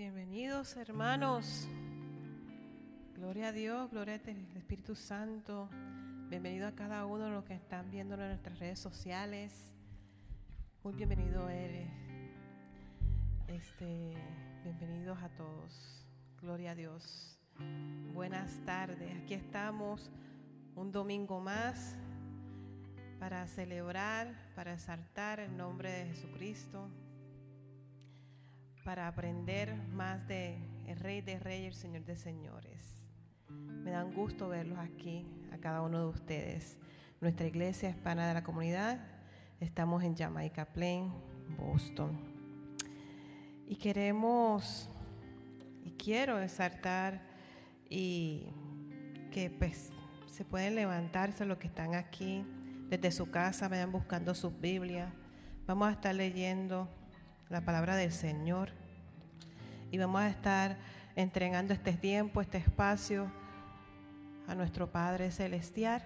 Bienvenidos hermanos. Gloria a Dios, gloria al Espíritu Santo. Bienvenido a cada uno de los que están viendo en nuestras redes sociales. Muy bienvenido eres. Este, bienvenidos a todos. Gloria a Dios. Buenas tardes. Aquí estamos un domingo más para celebrar, para exaltar el nombre de Jesucristo para aprender más de el Rey de Reyes, el Señor de Señores. Me da un gusto verlos aquí, a cada uno de ustedes. Nuestra iglesia hispana de la comunidad, estamos en Jamaica Plain, Boston. Y queremos, y quiero exaltar y que pues se pueden levantarse los que están aquí desde su casa, vayan buscando sus Biblias. Vamos a estar leyendo la palabra del Señor. Y vamos a estar entregando este tiempo, este espacio a nuestro Padre Celestial.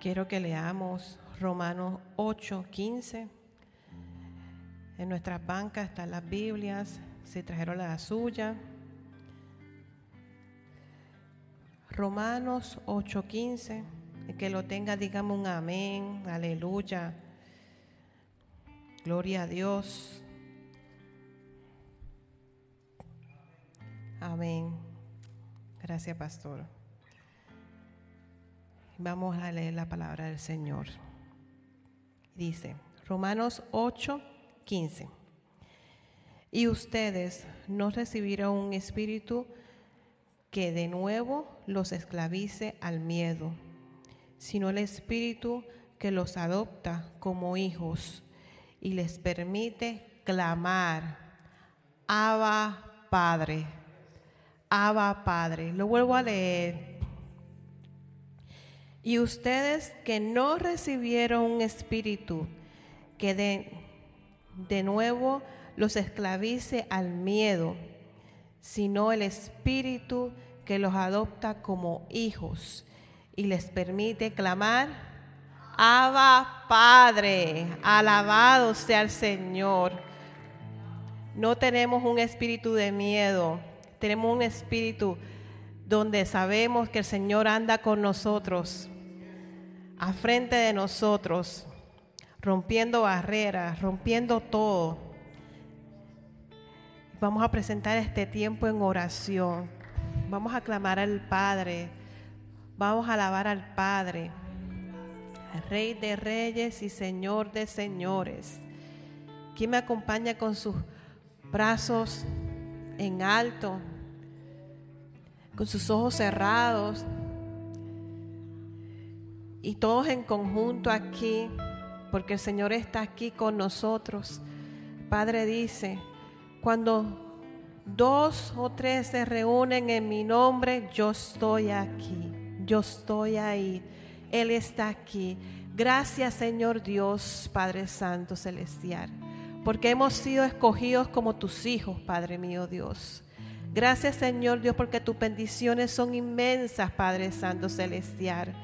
Quiero que leamos Romanos 8, 15. En nuestras bancas están las Biblias, si trajeron la suya. Romanos 8:15, que lo tenga, digamos un amén, aleluya. Gloria a Dios. Amén. Gracias, pastor. Vamos a leer la palabra del Señor. Dice, Romanos 8, 15. Y ustedes no recibieron un espíritu que de nuevo los esclavice al miedo, sino el espíritu que los adopta como hijos y les permite clamar, Abba Padre, Abba Padre. Lo vuelvo a leer. Y ustedes que no recibieron un espíritu que de, de nuevo los esclavice al miedo, sino el espíritu que los adopta como hijos y les permite clamar, Abba Padre, alabado sea el Señor. No tenemos un espíritu de miedo, tenemos un espíritu donde sabemos que el Señor anda con nosotros, a frente de nosotros, rompiendo barreras, rompiendo todo. Vamos a presentar este tiempo en oración. Vamos a clamar al Padre. Vamos a alabar al Padre. Rey de reyes y Señor de señores. ¿Quién me acompaña con sus brazos en alto, con sus ojos cerrados? Y todos en conjunto aquí, porque el Señor está aquí con nosotros. Padre dice, cuando dos o tres se reúnen en mi nombre, yo estoy aquí, yo estoy ahí. Él está aquí. Gracias Señor Dios, Padre Santo Celestial, porque hemos sido escogidos como tus hijos, Padre mío Dios. Gracias Señor Dios, porque tus bendiciones son inmensas, Padre Santo Celestial.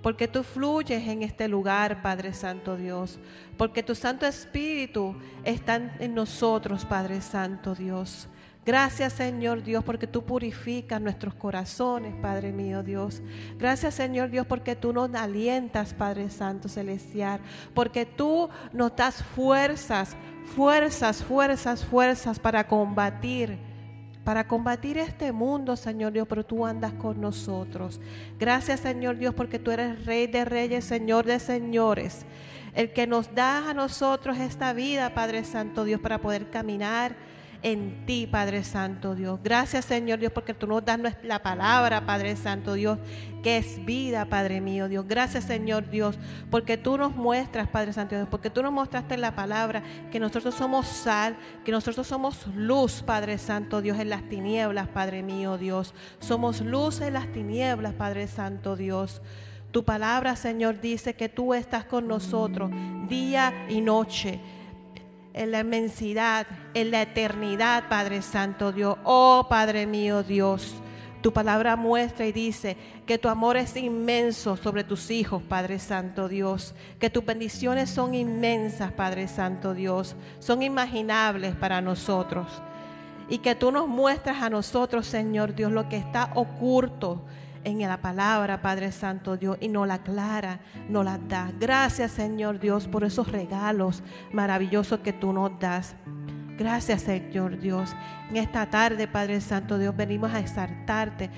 Porque tú fluyes en este lugar, Padre Santo Dios. Porque tu Santo Espíritu está en nosotros, Padre Santo Dios. Gracias Señor Dios porque tú purificas nuestros corazones, Padre mío Dios. Gracias Señor Dios porque tú nos alientas, Padre Santo Celestial. Porque tú nos das fuerzas, fuerzas, fuerzas, fuerzas para combatir. Para combatir este mundo, Señor Dios, pero tú andas con nosotros. Gracias, Señor Dios, porque tú eres Rey de Reyes, Señor de Señores. El que nos da a nosotros esta vida, Padre Santo Dios, para poder caminar en ti, Padre Santo Dios. Gracias, Señor Dios, porque tú nos das la palabra, Padre Santo Dios, que es vida, Padre mío Dios. Gracias, Señor Dios, porque tú nos muestras, Padre Santo Dios, porque tú nos mostraste en la palabra que nosotros somos sal, que nosotros somos luz, Padre Santo Dios, en las tinieblas, Padre mío Dios. Somos luz en las tinieblas, Padre Santo Dios. Tu palabra, Señor, dice que tú estás con nosotros día y noche en la inmensidad, en la eternidad, Padre Santo Dios. Oh Padre mío Dios, Tu palabra muestra y dice que tu amor es inmenso sobre tus hijos, Padre Santo Dios. Que tus bendiciones son inmensas, Padre Santo Dios. Son imaginables para nosotros. Y que tú nos muestras a nosotros, Señor Dios, lo que está oculto en la palabra, Padre Santo Dios, y no la aclara, no la da. Gracias, Señor Dios, por esos regalos maravillosos que tú nos das. Gracias, Señor Dios. En esta tarde, Padre Santo Dios, venimos a exaltarte,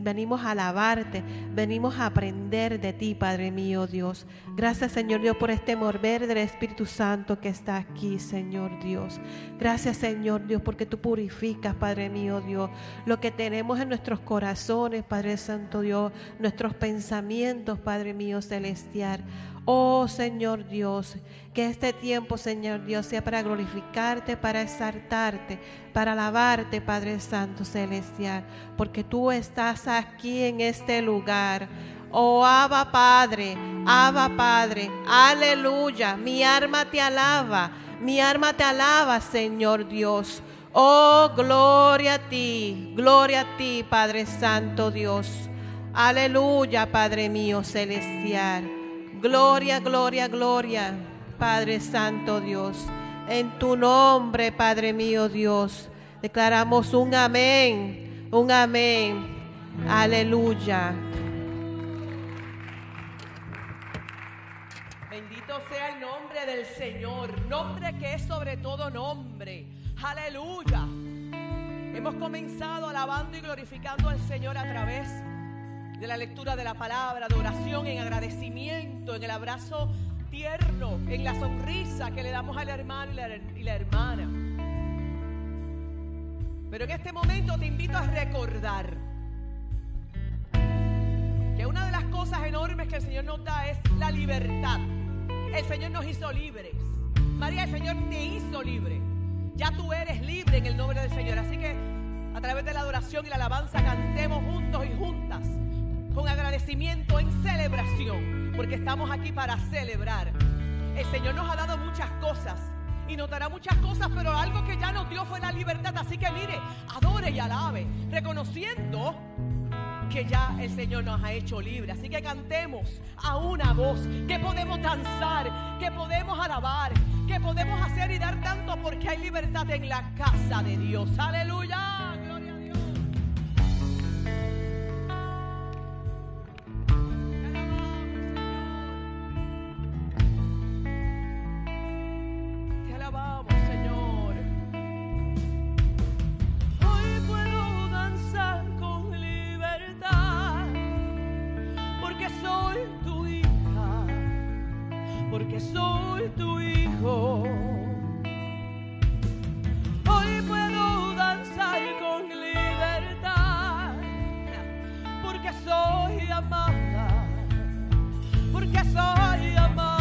venimos a alabarte, venimos a aprender de ti, Padre mío Dios. Gracias, Señor Dios, por este mover del Espíritu Santo que está aquí, Señor Dios. Gracias, Señor Dios, porque tú purificas, Padre mío Dios, lo que tenemos en nuestros corazones, Padre Santo Dios, nuestros pensamientos, Padre mío celestial. Oh Señor Dios, que este tiempo, Señor Dios, sea para glorificarte, para exaltarte, para alabarte, Padre Santo Celestial, porque tú estás aquí en este lugar. Oh, Abba Padre, Abba Padre, aleluya, mi alma te alaba, mi alma te alaba, Señor Dios. Oh, gloria a ti, gloria a ti, Padre Santo Dios. Aleluya, Padre mío celestial. Gloria, gloria, gloria, Padre Santo Dios. En tu nombre, Padre mío Dios, declaramos un amén, un amén. Aleluya. Bendito sea el nombre del Señor, nombre que es sobre todo nombre. Aleluya. Hemos comenzado alabando y glorificando al Señor a través de de la lectura de la palabra, de oración, en agradecimiento, en el abrazo tierno, en la sonrisa que le damos al hermano y la, y la hermana. Pero en este momento te invito a recordar que una de las cosas enormes que el Señor nos da es la libertad. El Señor nos hizo libres. María, el Señor te hizo libre. Ya tú eres libre en el nombre del Señor. Así que a través de la adoración y la alabanza cantemos juntos y juntas con agradecimiento, en celebración, porque estamos aquí para celebrar. El Señor nos ha dado muchas cosas y nos dará muchas cosas, pero algo que ya nos dio fue la libertad. Así que mire, adore y alabe, reconociendo que ya el Señor nos ha hecho libre. Así que cantemos a una voz, que podemos danzar, que podemos alabar, que podemos hacer y dar tanto porque hay libertad en la casa de Dios. Aleluya. porque soy tu hijo. Hoy puedo danzar con libertad, porque soy amada, porque soy amada.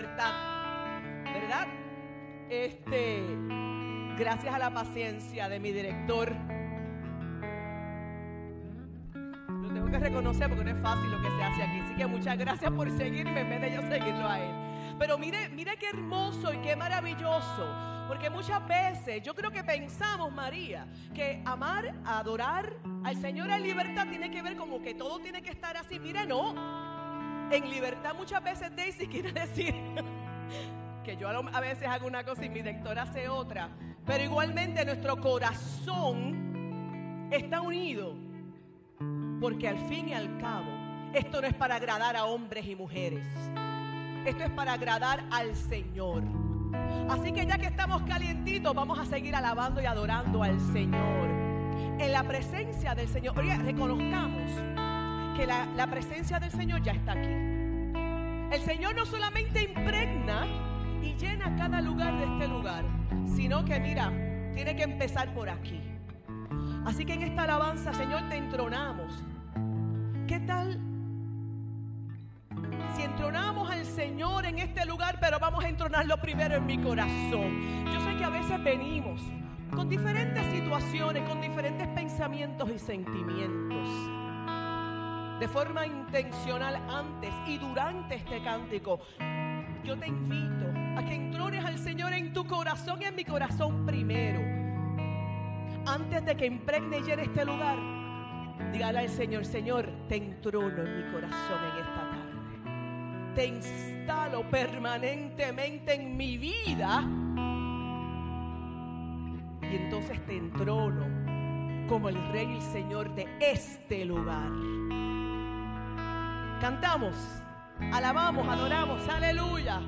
Libertad. ¿Verdad? Este, gracias a la paciencia de mi director. Lo tengo que reconocer porque no es fácil lo que se hace aquí. Así que muchas gracias por seguirme en vez de yo seguirlo a él. Pero mire, mire qué hermoso y qué maravilloso. Porque muchas veces yo creo que pensamos, María, que amar, adorar al Señor en libertad tiene que ver como que todo tiene que estar así. Mire, no. En libertad muchas veces Daisy quiere decir que yo a, veces hago una cosa y mi director hace otra. Pero igualmente nuestro corazón está unido. Porque al fin y al cabo, esto no es para agradar a hombres y mujeres. Esto es para agradar al Señor. Así que ya que estamos calientitos, vamos a seguir alabando y adorando al Señor. En la presencia del Señor. Reconozcamos que la, la presencia del Señor ya está aquí. El Señor no solamente impregna y llena cada lugar de este lugar, sino que mira, tiene que empezar por aquí. Así que en esta alabanza, Señor, te entronamos. ¿Qué tal si entronamos al Señor en este lugar, pero vamos a entronarlo primero en mi corazón? Yo sé que a veces venimos con diferentes situaciones, con diferentes pensamientos y sentimientos. De forma intencional antes y durante este cántico, yo te invito a que entrones al Señor en tu corazón y en mi corazón primero. Antes de que impregne y este lugar, dígale al Señor, Señor, te entrono en mi corazón en esta tarde. Te instalo permanentemente en mi vida. Y entonces te entrono como el Rey y el Señor de este lugar. Cantamos, alabamos, adoramos, aleluya.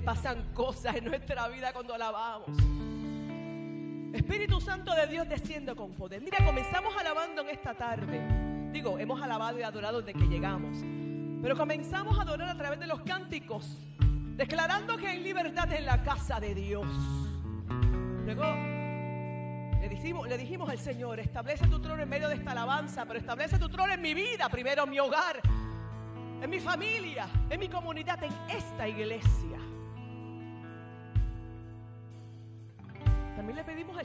Pasan cosas en nuestra vida cuando alabamos. Espíritu Santo de Dios desciende con poder. Mira, comenzamos alabando en esta tarde. Digo, hemos alabado y adorado desde que llegamos. Pero comenzamos a adorar a través de los cánticos, declarando que hay libertad en la casa de Dios. Luego le dijimos, le dijimos al Señor, establece tu trono en medio de esta alabanza, pero establece tu trono en mi vida, primero en mi hogar, en mi familia, en mi comunidad, en esta iglesia.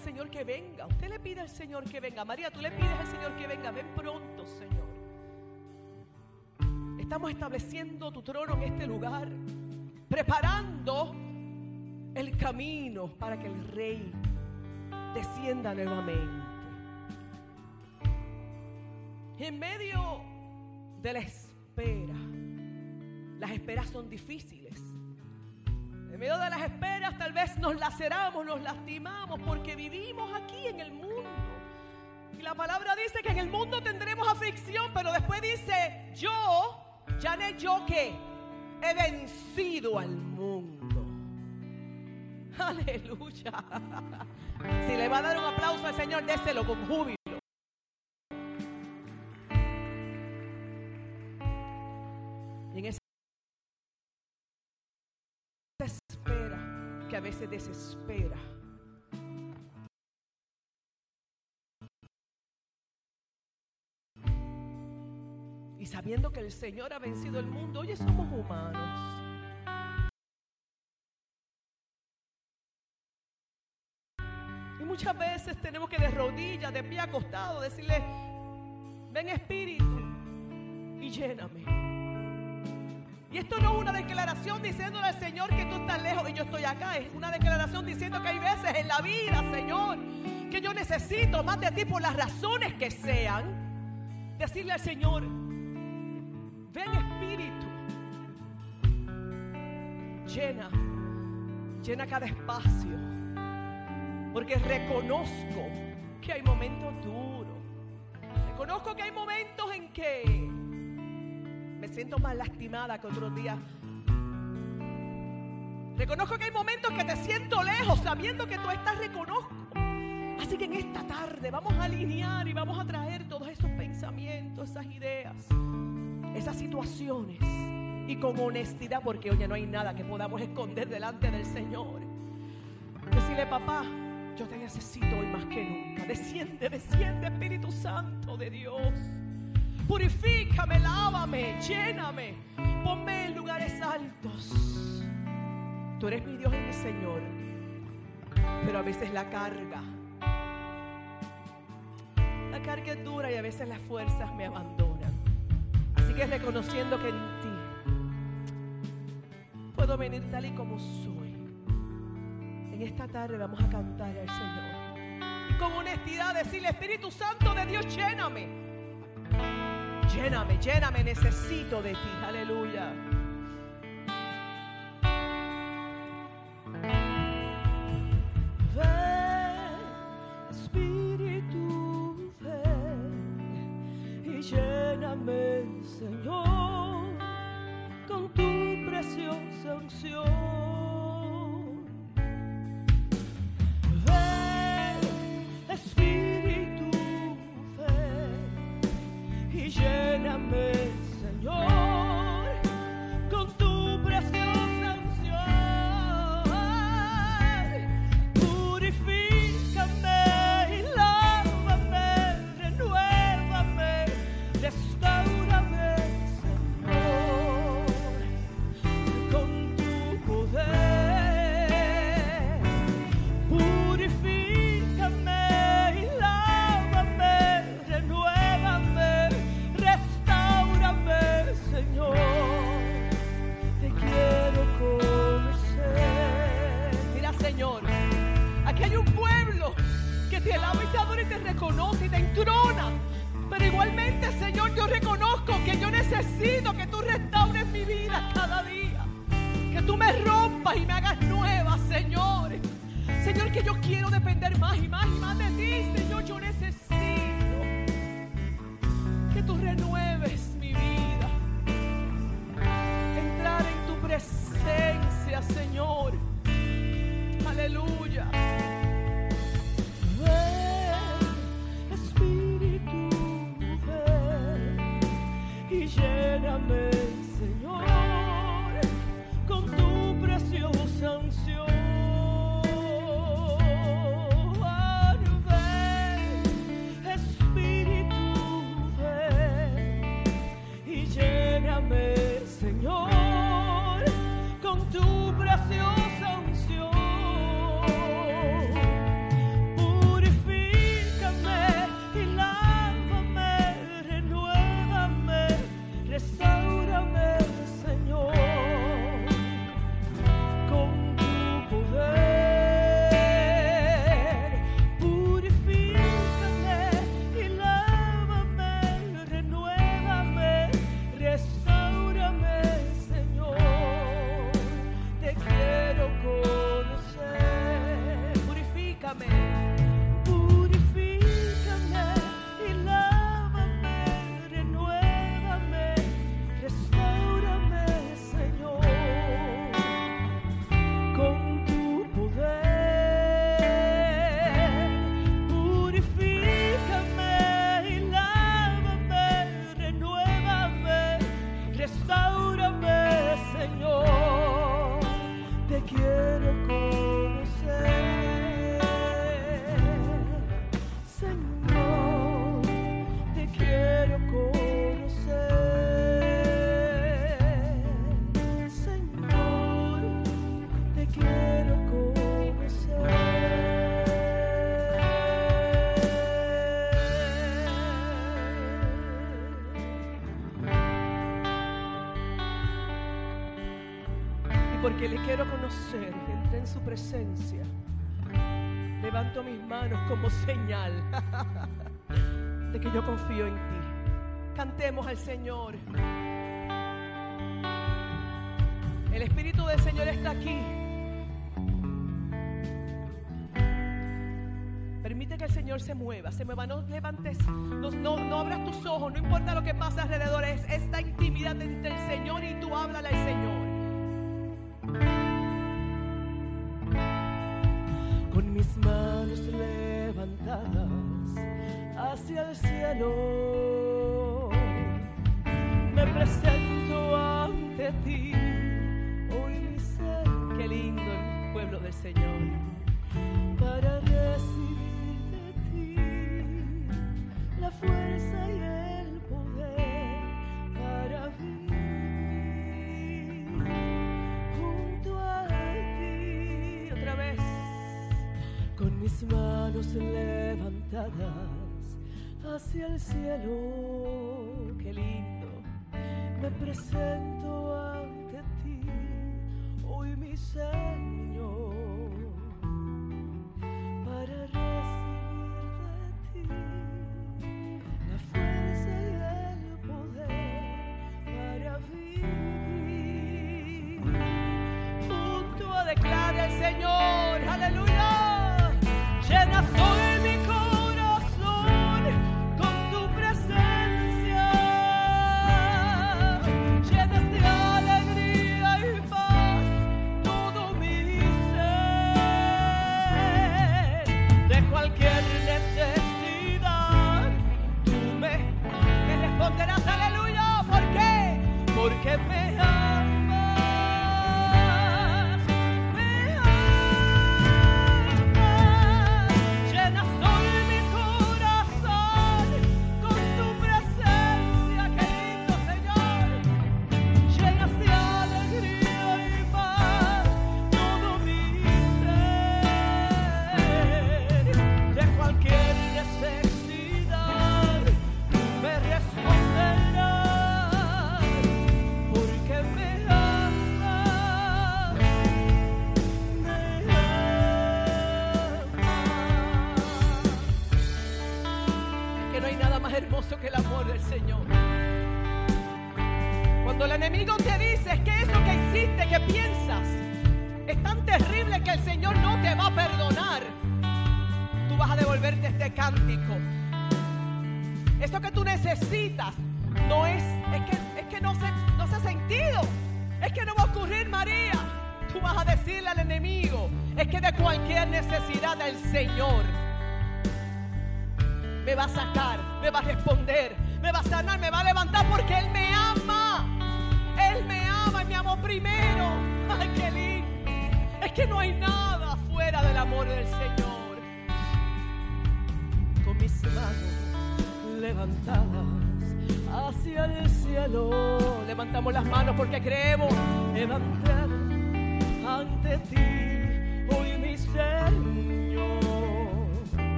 Señor que venga. Usted le pide al Señor que venga. María, tú le pides al Señor que venga. Ven pronto, Señor. Estamos estableciendo tu trono en este lugar, preparando el camino para que el Rey descienda nuevamente. En medio de la espera, las esperas son difíciles. En medio de las esperas tal vez nos laceramos, nos lastimamos porque vivimos aquí en el mundo. Y la palabra dice que en el mundo tendremos aflicción, pero después dice, yo, ya no yo que he vencido al mundo. Aleluya. Si le va a dar un aplauso al Señor, déselo con júbilo. A veces desespera. Y sabiendo que el Señor ha vencido el mundo, oye, somos humanos. Y muchas veces tenemos que de rodillas, de pie acostado, decirle, ven Espíritu y lléname. Y esto no es una declaración diciéndole al Señor que tú estás lejos y yo estoy acá. Es una declaración diciendo que hay veces en la vida, Señor, que yo necesito más de ti por las razones que sean. Decirle al Señor, ven Espíritu, llena, llena cada espacio. Porque reconozco que hay momentos duros. Reconozco que hay momentos en que me siento más lastimada que otros días. Reconozco que hay momentos que te siento lejos sabiendo que tú estás, reconozco. Así que en esta tarde vamos a alinear y vamos a traer todos esos pensamientos, esas ideas, esas situaciones. Y con honestidad, porque oye, no hay nada que podamos esconder delante del Señor. Decirle, papá, yo te necesito hoy más que nunca. Desciende, desciende, Espíritu Santo de Dios. Purifícame, lávame, lléname. Ponme en lugares altos. Tú eres mi Dios y mi Señor. Pero a veces la carga. La carga es dura y a veces las fuerzas me abandonan. Así que reconociendo que en ti puedo venir tal y como soy. En esta tarde vamos a cantar al Señor. Y con honestidad decirle, Espíritu Santo de Dios, lléname. Lléname, lléname, necesito de ti. Aleluya. Ven, Espíritu, ven y lléname, Señor, con tu preciosa unción. Que le quiero conocer, entré en su presencia. Levanto mis manos como señal de que yo confío en ti. Cantemos al Señor. El Espíritu del Señor está aquí. Permite que el Señor se mueva, se mueva. No levantes, no, abras tus ojos, no importa lo que pasa alrededor. Es esta intimidad de Me presento ante ti, hoy mi ser, qué lindo el pueblo del Señor, para recibir de ti la fuerza y el poder para vivir junto a ti. Otra vez, con mis manos levantadas hacia el cielo, qué lindo, me presento ante ti, hoy mi Señor.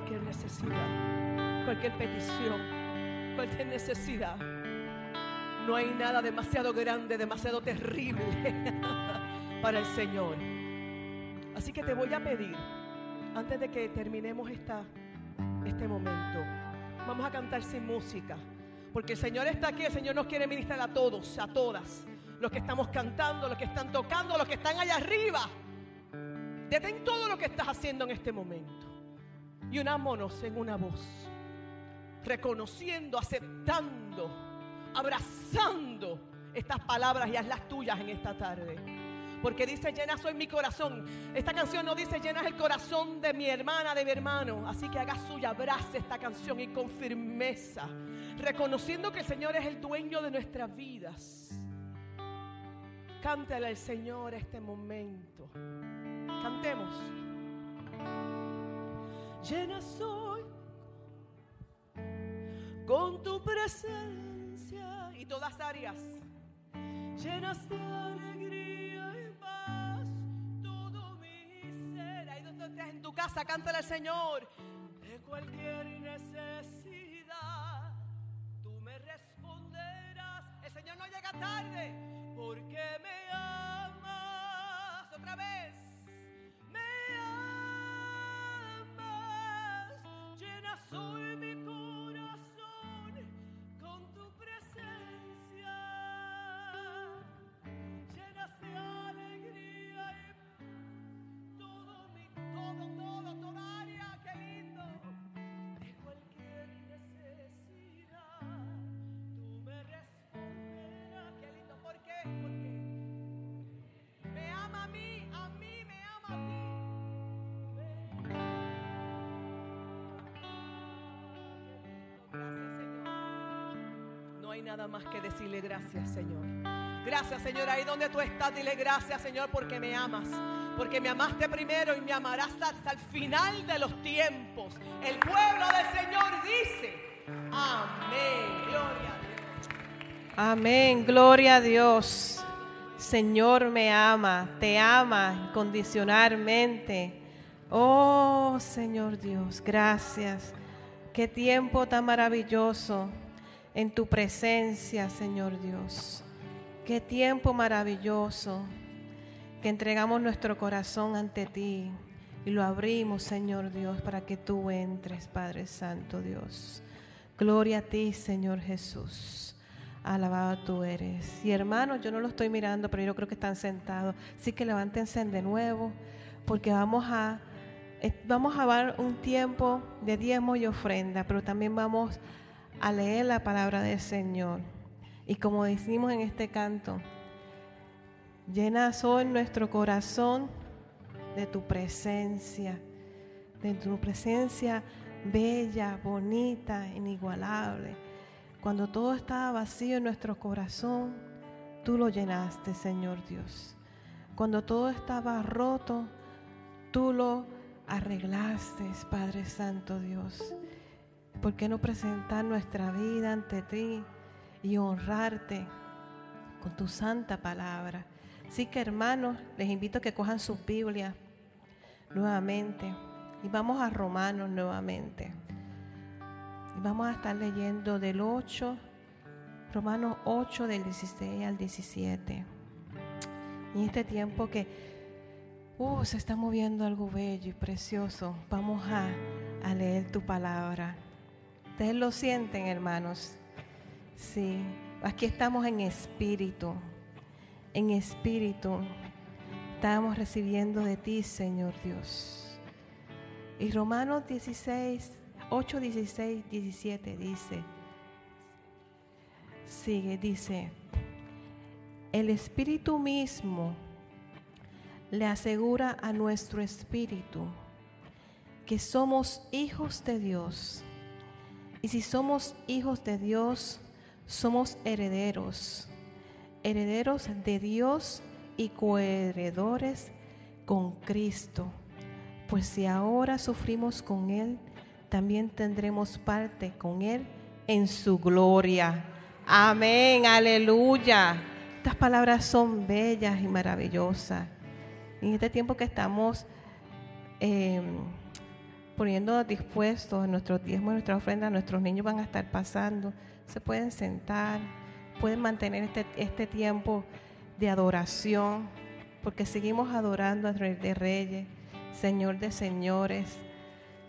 Cualquier necesidad, cualquier petición, cualquier necesidad. No hay nada demasiado grande, demasiado terrible para el Señor. Así que te voy a pedir, antes de que terminemos esta, este momento, vamos a cantar sin música. Porque el Señor está aquí, el Señor nos quiere ministrar a todos, a todas. Los que estamos cantando, los que están tocando, los que están allá arriba. Detén todo lo que estás haciendo en este momento. Y unámonos en una voz. Reconociendo, aceptando, abrazando estas palabras y hazlas tuyas en esta tarde. Porque dice, llena soy mi corazón. Esta canción no dice, llenas el corazón de mi hermana, de mi hermano. Así que haga suya, abrace esta canción y con firmeza. Reconociendo que el Señor es el dueño de nuestras vidas. Cántale al Señor este momento. Cantemos. Llena soy con tu presencia y todas áreas. Llenas de alegría y paz todo mi ser. Ahí donde estés en tu casa, cántale al Señor. De cualquier necesidad, tú me responderás. El Señor no llega tarde porque me amas. Otra vez. Soy mi corazón con tu presencia. Llenas de alegría y todo mi, todo, todo, toda área, nada más que decirle gracias, Señor. Gracias, Señor. Ahí donde tú estás, dile gracias, Señor, porque me amas. Porque me amaste primero y me amarás hasta el final de los tiempos. El pueblo del Señor dice, amén. Gloria a Dios. Amén, gloria a Dios. Señor me ama, te ama incondicionalmente. Oh Señor Dios, gracias. Qué tiempo tan maravilloso en tu presencia, Señor Dios. Qué tiempo maravilloso que entregamos nuestro corazón ante ti y lo abrimos, Señor Dios, para que tú entres, Padre Santo Dios. Gloria a ti, Señor Jesús. Alabado tú eres. Y hermanos, yo no lo estoy mirando, pero yo creo que están sentados. Así que levántense de nuevo, porque vamos a, eh, vamos a dar un tiempo de diezmo y ofrenda, pero también vamos a leer la palabra del Señor. Y como decimos en este canto, llena hoy nuestro corazón de tu presencia, de tu presencia bella, bonita, inigualable. Cuando todo estaba vacío en nuestro corazón, tú lo llenaste, Señor Dios. Cuando todo estaba roto, tú lo arreglaste, Padre Santo Dios. ¿Por qué no presentar nuestra vida ante ti y honrarte con tu santa palabra? Así que hermanos, les invito a que cojan su Biblia nuevamente y vamos a Romanos nuevamente. Y vamos a estar leyendo del 8, Romanos 8 del 16 al 17. Y en este tiempo que uh, se está moviendo algo bello y precioso, vamos a leer tu palabra. Ustedes lo sienten, hermanos. Sí, aquí estamos en espíritu. En espíritu estamos recibiendo de ti, Señor Dios. Y Romanos 16, 8, 16, 17 dice, sigue, dice, el espíritu mismo le asegura a nuestro espíritu que somos hijos de Dios y si somos hijos de Dios, somos herederos, herederos de Dios y coheredores con Cristo. Pues si ahora sufrimos con Él, también tendremos parte con Él en su gloria. Amén, aleluya. Estas palabras son bellas y maravillosas. En este tiempo que estamos... Eh, poniendo dispuestos nuestros diezmos, nuestra ofrenda, nuestros niños van a estar pasando, se pueden sentar, pueden mantener este, este tiempo de adoración, porque seguimos adorando a Rey de Reyes, Señor de Señores,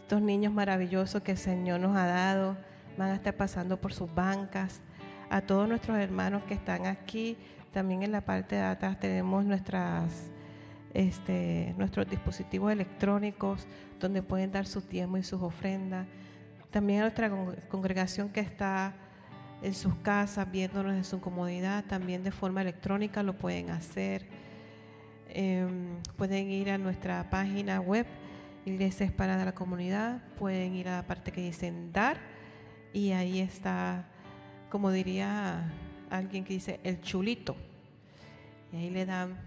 estos niños maravillosos que el Señor nos ha dado, van a estar pasando por sus bancas, a todos nuestros hermanos que están aquí, también en la parte de atrás tenemos nuestras este, nuestros dispositivos electrónicos donde pueden dar sus tiempos y sus ofrendas. También a nuestra congregación que está en sus casas viéndonos en su comodidad, también de forma electrónica lo pueden hacer. Em, pueden ir a nuestra página web, Iglesias para la Comunidad, pueden ir a la parte que dicen dar y ahí está, como diría alguien que dice, el chulito. Y ahí le dan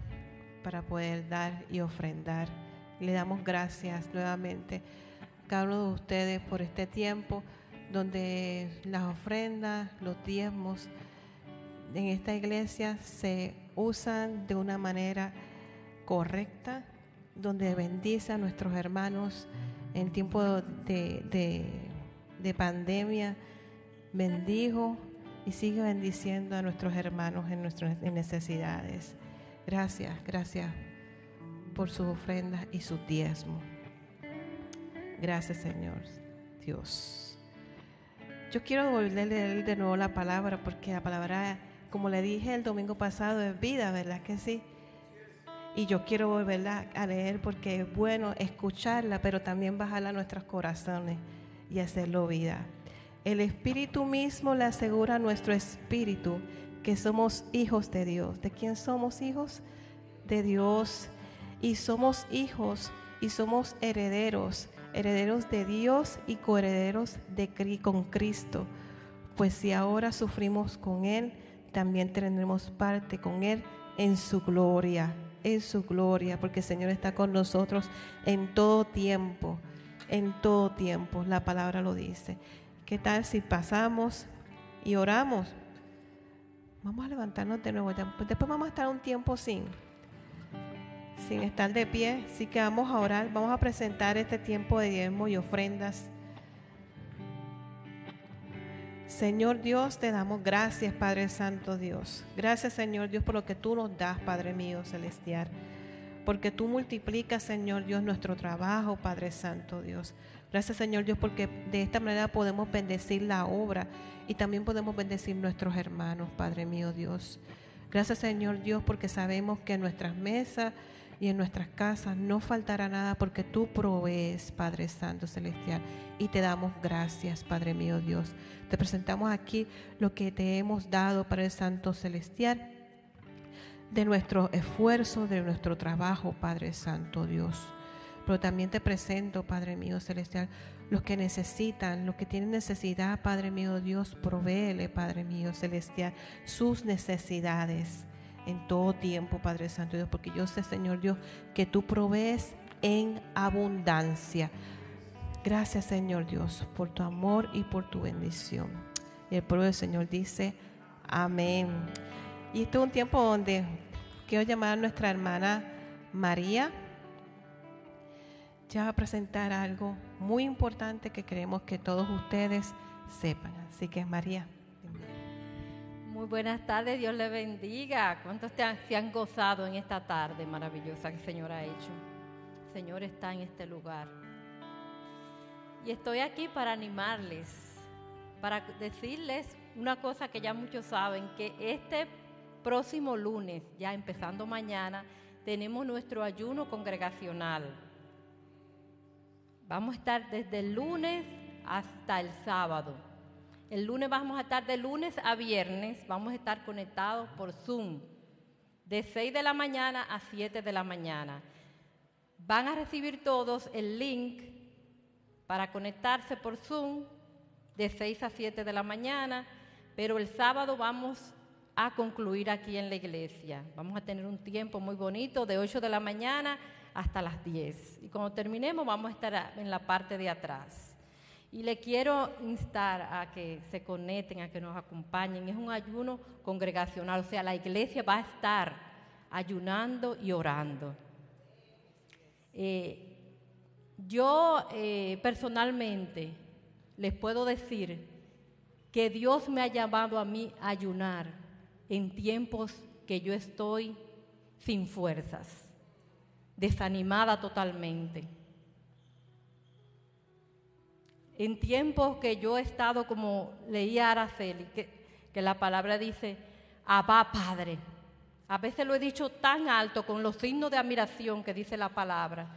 para poder dar y ofrendar. Le damos gracias nuevamente a cada uno de ustedes por este tiempo donde las ofrendas, los diezmos en esta iglesia se usan de una manera correcta, donde bendice a nuestros hermanos en tiempo de, de pandemia, bendijo y sigue bendiciendo a nuestros hermanos en nuestras necesidades. Gracias, gracias por sus ofrendas y su diezmo. Gracias, Señor Dios. Yo quiero volver a leer de nuevo la palabra porque la palabra, como le dije el domingo pasado, es vida, ¿verdad que sí? Y yo quiero volverla a leer porque es bueno escucharla, pero también bajarla a nuestros corazones y hacerlo vida. El Espíritu mismo le asegura a nuestro espíritu que somos hijos de Dios. ¿De quién somos hijos? De Dios. Y somos hijos y somos herederos, herederos de Dios y coherederos de, con Cristo. Pues si ahora sufrimos con Él, también tendremos parte con Él en su gloria, en su gloria, porque el Señor está con nosotros en todo tiempo, en todo tiempo, la palabra lo dice. ¿Qué tal si pasamos y oramos? Vamos a levantarnos de nuevo. Después vamos a estar un tiempo sin, sin estar de pie. Así que vamos a orar. Vamos a presentar este tiempo de diezmo y ofrendas. Señor Dios, te damos gracias, Padre Santo Dios. Gracias, Señor Dios, por lo que tú nos das, Padre mío celestial. Porque tú multiplicas, Señor Dios, nuestro trabajo, Padre Santo Dios. Gracias, Señor Dios, porque de esta manera podemos bendecir la obra y también podemos bendecir nuestros hermanos, Padre mío Dios. Gracias, Señor Dios, porque sabemos que nuestras mesas y en nuestras casas no faltará nada porque tú provees, Padre Santo Celestial. Y te damos gracias, Padre mío Dios. Te presentamos aquí lo que te hemos dado, Padre Santo Celestial, de nuestro esfuerzo, de nuestro trabajo, Padre Santo Dios. Pero también te presento, Padre mío Celestial, los que necesitan, los que tienen necesidad, Padre mío Dios, provéele, Padre mío Celestial, sus necesidades en todo tiempo, Padre Santo Dios, porque yo sé, Señor Dios, que tú provees en abundancia. Gracias, Señor Dios, por tu amor y por tu bendición. Y el pueblo del Señor dice, amén. Y este es un tiempo donde quiero llamar a nuestra hermana María. Ya va a presentar algo muy importante que queremos que todos ustedes sepan. Así que, María. Muy buenas tardes, Dios le bendiga. ¿Cuántos te han- se han gozado en esta tarde maravillosa que el Señor ha hecho? El Señor está en este lugar. Y estoy aquí para animarles, para decirles una cosa que ya muchos saben, que este próximo lunes, ya empezando mañana, tenemos nuestro ayuno congregacional. Vamos a estar desde el lunes hasta el sábado. El lunes vamos a estar de lunes a viernes, vamos a estar conectados por Zoom, de 6 de la mañana a 7 de la mañana. Van a recibir todos el link para conectarse por Zoom de 6 a 7 de la mañana, pero el sábado vamos a concluir aquí en la iglesia. Vamos a tener un tiempo muy bonito de 8 de la mañana hasta las 10. Y cuando terminemos vamos a estar en la parte de atrás. Y le quiero instar a que se conecten, a que nos acompañen. Es un ayuno congregacional, o sea, la iglesia va a estar ayunando y orando. Eh, yo eh, personalmente les puedo decir que Dios me ha llamado a mí a ayunar en tiempos que yo estoy sin fuerzas, desanimada totalmente. En tiempos que yo he estado, como leía Araceli, que, la palabra dice, Abba Padre. A veces lo he dicho tan alto con los signos de admiración que dice la palabra.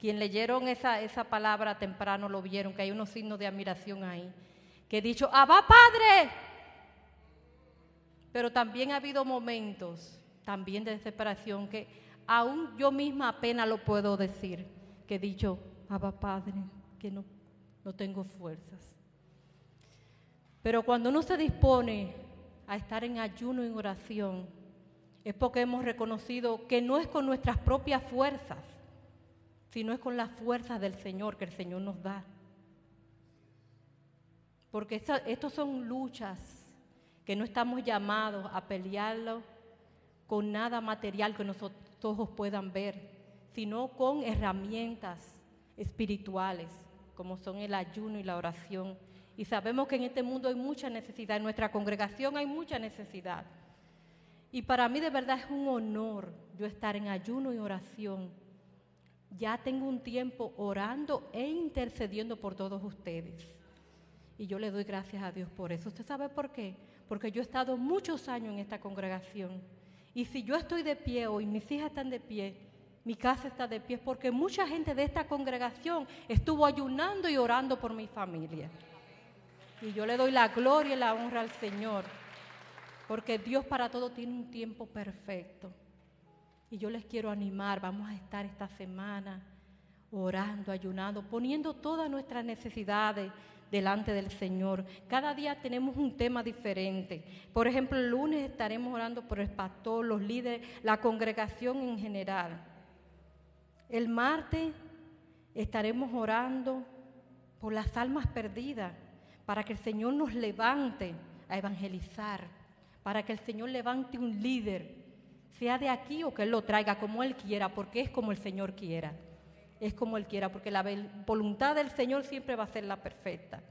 Quien leyeron esa, esa palabra temprano lo vieron, que hay unos signos de admiración ahí. Que he dicho, Abba Padre. Pero también ha habido momentos, también de desesperación, que aún yo misma apenas lo puedo decir. Que he dicho, Abba Padre, que no, no tengo fuerzas. Pero cuando uno se dispone a estar en ayuno y en oración, es porque hemos reconocido que no es con nuestras propias fuerzas, sino es con las fuerzas del Señor que el Señor nos da. Porque esta- estos son luchas que no estamos llamados a pelearlo con nada material que nuestros ojos puedan ver, sino con herramientas espirituales, como son el ayuno y la oración. Y sabemos que en este mundo hay mucha necesidad, en nuestra congregación hay mucha necesidad. Y para mí de verdad es un honor yo estar en ayuno y oración. Ya tengo un tiempo orando e intercediendo por todos ustedes. Y yo le doy gracias a Dios por eso. ¿Usted sabe por qué? Porque yo he estado muchos años en esta congregación. Y si yo estoy de pie hoy, mis hijas están de pie, mi casa está de pie, porque mucha gente de esta congregación estuvo ayunando y orando por mi familia. Y yo le doy la gloria y la honra al Señor, porque Dios para todo tiene un tiempo perfecto. Y yo les quiero animar, vamos a estar esta semana orando, ayunando, poniendo todas nuestras necesidades delante del Señor. Cada día tenemos un tema diferente. Por ejemplo, el lunes estaremos orando por el pastor, los líderes, la congregación en general. El martes estaremos orando por las almas perdidas, para que el Señor nos levante a evangelizar, para que el Señor levante un líder, sea de aquí o que Él lo traiga como Él quiera, porque es como el Señor quiera. Es como Él quiera, porque la voluntad del Señor siempre va a ser la perfecta.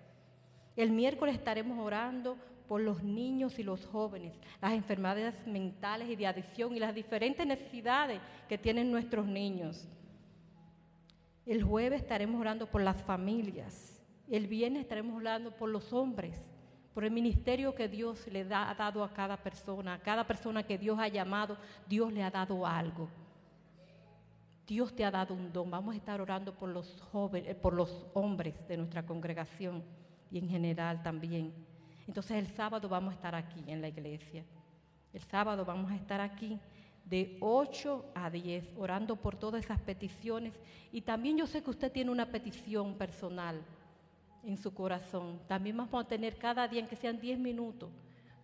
El miércoles estaremos orando por los niños y los jóvenes, las enfermedades mentales y de adicción y las diferentes necesidades que tienen nuestros niños. El jueves estaremos orando por las familias. El viernes estaremos orando por los hombres, por el ministerio que Dios le ha dado a cada persona. A cada persona que Dios ha llamado, Dios le ha dado algo. Dios te ha dado un don. Vamos a estar orando por los jóvenes, eh, por los hombres de nuestra congregación y en general también. Entonces el sábado vamos a estar aquí en la iglesia. El sábado vamos a estar aquí de 8 a 10 orando por todas esas peticiones. Y también yo sé que usted tiene una petición personal en su corazón. También vamos a tener cada día, que sean 10 minutos,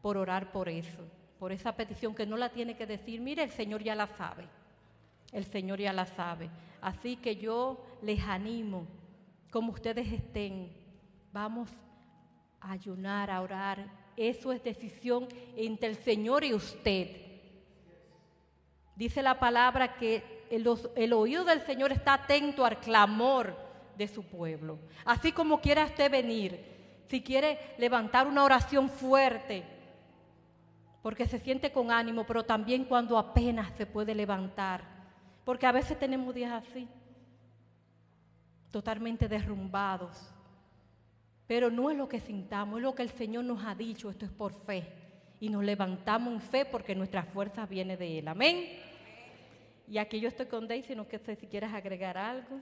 por orar por eso, por esa petición que no la tiene que decir. Mire, el Señor ya la sabe. El Señor ya la sabe. Así que yo les animo, como ustedes estén, vamos a ayunar, a orar. Eso es decisión entre el Señor y usted. Dice la palabra que el, oído del Señor está atento al clamor de su pueblo. Así como quiera usted venir, si quiere levantar una oración fuerte, porque se siente con ánimo, pero también cuando apenas se puede levantar, porque a veces tenemos días así, totalmente derrumbados. Pero no es lo que sintamos, es lo que el Señor nos ha dicho, esto es por fe. Y nos levantamos en fe porque nuestra fuerza viene de Él. Amén. Y aquí yo estoy con Daisy, no sé si quieres agregar algo.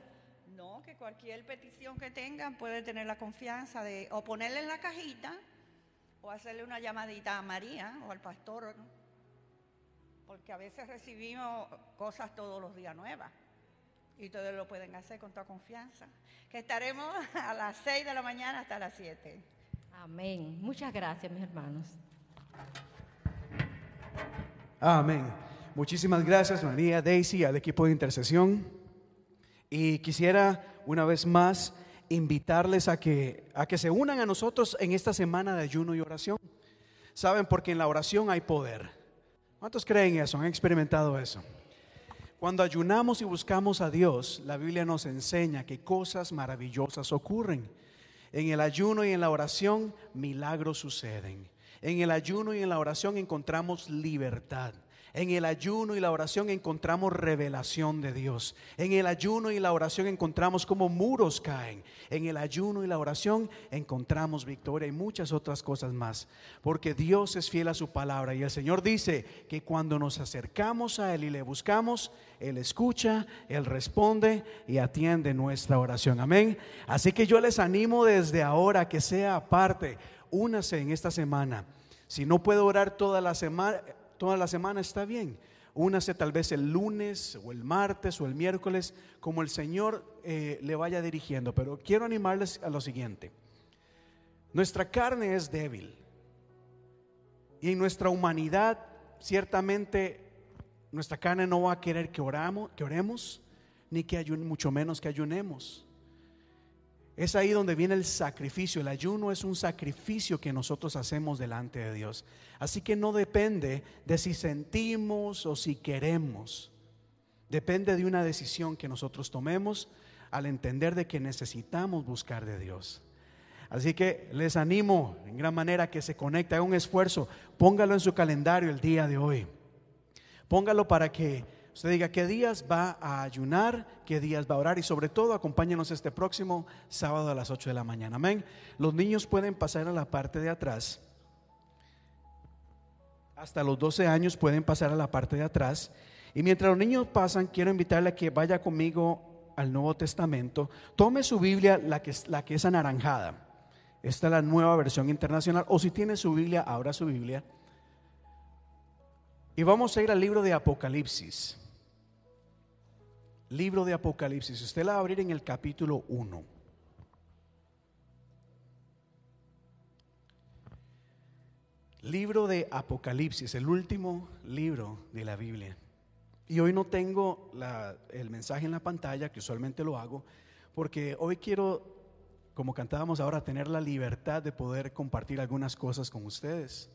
No, que cualquier petición que tengan puede tener la confianza de o ponerle en la cajita o hacerle una llamadita a María o al pastor, ¿no? porque a veces recibimos cosas todos los días nuevas y todos lo pueden hacer con toda confianza. Que estaremos a las 6 de la mañana hasta las 7. Amén. Muchas gracias, mis hermanos. Amén. Muchísimas gracias, María, Daisy, al equipo de intercesión. Y quisiera una vez más invitarles a que, a que se unan a nosotros en esta semana de ayuno y oración. Saben, porque en la oración hay poder. ¿Cuántos creen eso? ¿Han experimentado eso? Cuando ayunamos y buscamos a Dios, la Biblia nos enseña que cosas maravillosas ocurren. En el ayuno y en la oración, milagros suceden. En el ayuno y en la oración encontramos libertad. En el ayuno y la oración encontramos revelación de Dios. En el ayuno y la oración encontramos cómo muros caen. En el ayuno y la oración encontramos victoria y muchas otras cosas más. Porque Dios es fiel a su palabra y el Señor dice que cuando nos acercamos a Él y le buscamos, Él escucha, Él responde y atiende nuestra oración. Amén. Así que yo les animo desde ahora que sea parte. Únase en esta semana. Si no puedo orar toda la semana, toda la semana está bien. Únase tal vez el lunes o el martes o el miércoles, como el Señor eh, le vaya dirigiendo. Pero quiero animarles a lo siguiente. Nuestra carne es débil. Y en nuestra humanidad, ciertamente, nuestra carne no va a querer que, oramos, que oremos, ni que ayun, mucho menos que ayunemos. Es ahí donde viene el sacrificio. El ayuno es un sacrificio que nosotros hacemos delante de Dios. Así que no depende de si sentimos o si queremos. Depende de una decisión que nosotros tomemos al entender de que necesitamos buscar de Dios. Así que les animo en gran manera que se conecte, haga un esfuerzo, póngalo en su calendario el día de hoy. Póngalo para que usted diga qué días va a ayunar, qué días va a orar y sobre todo acompáñenos este próximo sábado a las 8 de la mañana. Amén. Los niños pueden pasar a la parte de atrás. Hasta los 12 años pueden pasar a la parte de atrás. Y mientras los niños pasan, quiero invitarle a que vaya conmigo al Nuevo Testamento. Tome su Biblia, la que, es- la que es anaranjada. Esta es la nueva versión internacional. O si tiene su Biblia, abra su Biblia. Y vamos a ir al libro de Apocalipsis. Libro de Apocalipsis. Usted la va a abrir en el capítulo 1. Libro de Apocalipsis, el último libro de la Biblia. Y hoy no tengo el mensaje en la pantalla, que usualmente lo hago, porque hoy quiero, como cantábamos ahora, tener la libertad de poder compartir algunas cosas con ustedes.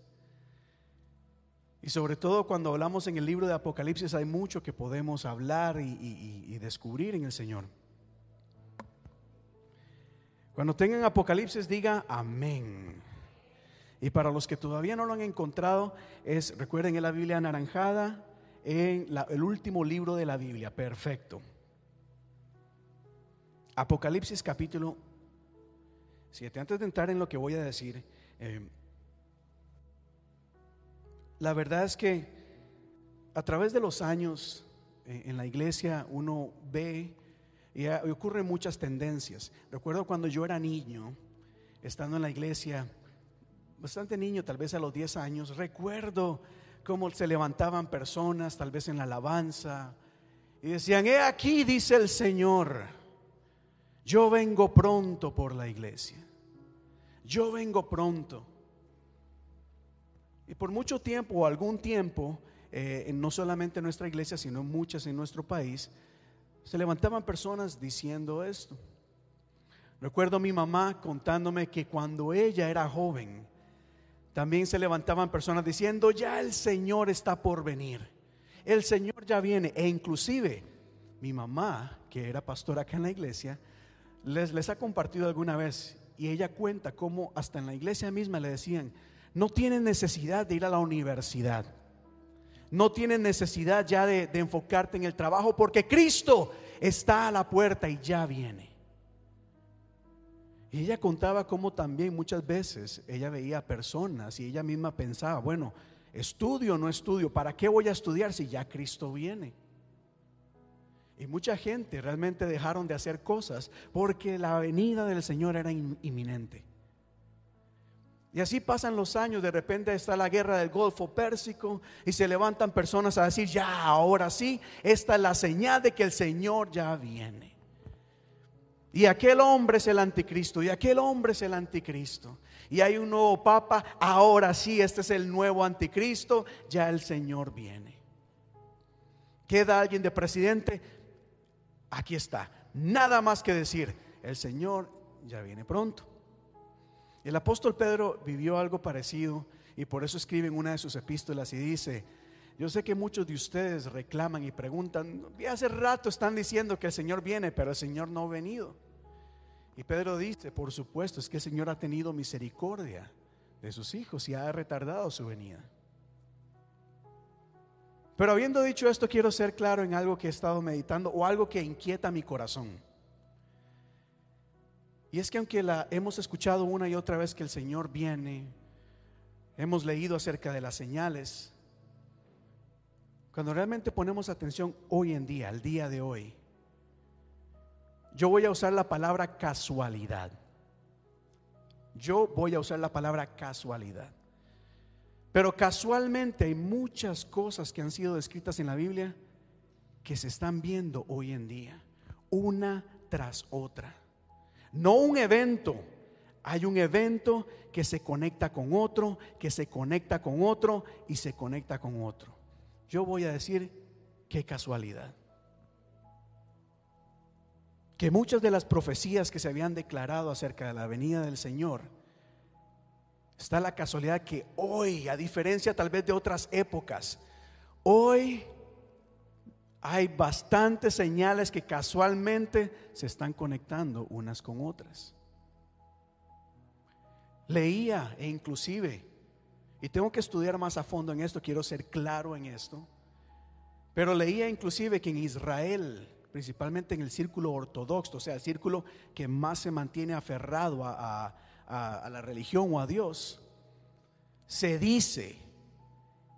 Y sobre todo cuando hablamos en el libro de Apocalipsis hay mucho que podemos hablar y, descubrir en el Señor. Cuando tengan Apocalipsis, diga amén. Y para los que todavía no lo han encontrado, es, recuerden, en la Biblia anaranjada, en el último libro de la Biblia. Perfecto. Apocalipsis capítulo 7. Antes de entrar en lo que voy a decir, eh, la verdad es que a través de los años eh, en la iglesia uno ve y, y ocurren muchas tendencias. Recuerdo cuando yo era niño, estando en la iglesia, bastante niño, tal vez a los 10 años, recuerdo cómo se levantaban personas, tal vez en la alabanza, y decían, he aquí, dice el Señor, yo vengo pronto por la iglesia, yo vengo pronto. Y por mucho tiempo o algún tiempo, eh, no solamente en nuestra iglesia, sino muchas en nuestro país, se levantaban personas diciendo esto. Recuerdo a mi mamá contándome que cuando ella era joven, también se levantaban personas diciendo, ya el Señor está por venir, el Señor ya viene. E inclusive mi mamá, que era pastora acá en la iglesia, les, les ha compartido alguna vez y ella cuenta cómo hasta en la iglesia misma le decían, no tienen necesidad de ir a la universidad. No tienen necesidad ya de, enfocarte en el trabajo porque Cristo está a la puerta y ya viene. Y ella contaba cómo también muchas veces ella veía personas y ella misma pensaba, bueno, estudio o no estudio, ¿para qué voy a estudiar si ya Cristo viene? Y mucha gente realmente dejaron de hacer cosas porque la venida del Señor era in- inminente. Y así pasan los años, de repente está la guerra del Golfo Pérsico y se levantan personas a decir, ya, ahora sí, esta es la señal de que el Señor ya viene. Y aquel hombre es el anticristo, y aquel hombre es el anticristo. Y hay un nuevo papa, ahora sí, este es el nuevo anticristo, ya el Señor viene. ¿Queda alguien de presidente? Aquí está. Nada más que decir, el Señor ya viene pronto. El apóstol Pedro vivió algo parecido y por eso escribe en una de sus epístolas y dice, yo sé que muchos de ustedes reclaman y preguntan, hace rato están diciendo que el Señor viene, pero el Señor no ha venido. Y Pedro dice, por supuesto, es que el Señor ha tenido misericordia de sus hijos y ha retardado su venida. Pero habiendo dicho esto, quiero ser claro en algo que he estado meditando o algo que inquieta mi corazón. Y es que aunque la hemos escuchado una y otra vez que el Señor viene, hemos leído acerca de las señales, cuando realmente ponemos atención hoy en día, al día de hoy, yo voy a usar la palabra casualidad. Yo voy a usar la palabra casualidad. Pero casualmente hay muchas cosas que han sido descritas en la Biblia que se están viendo hoy en día, una tras otra. No un evento, hay un evento que se conecta con otro, que se conecta con otro y se conecta con otro. Yo voy a decir qué casualidad. Que muchas de las profecías que se habían declarado acerca de la venida del Señor, está la casualidad que hoy, a diferencia tal vez de otras épocas, hoy hay bastantes señales que casualmente se están conectando unas con otras. Leía e inclusive, y tengo que estudiar más a fondo en esto, quiero ser claro en esto, pero leía inclusive que en Israel, principalmente en el círculo ortodoxo, o sea, el círculo que más se mantiene aferrado a, a- la religión o a Dios, se dice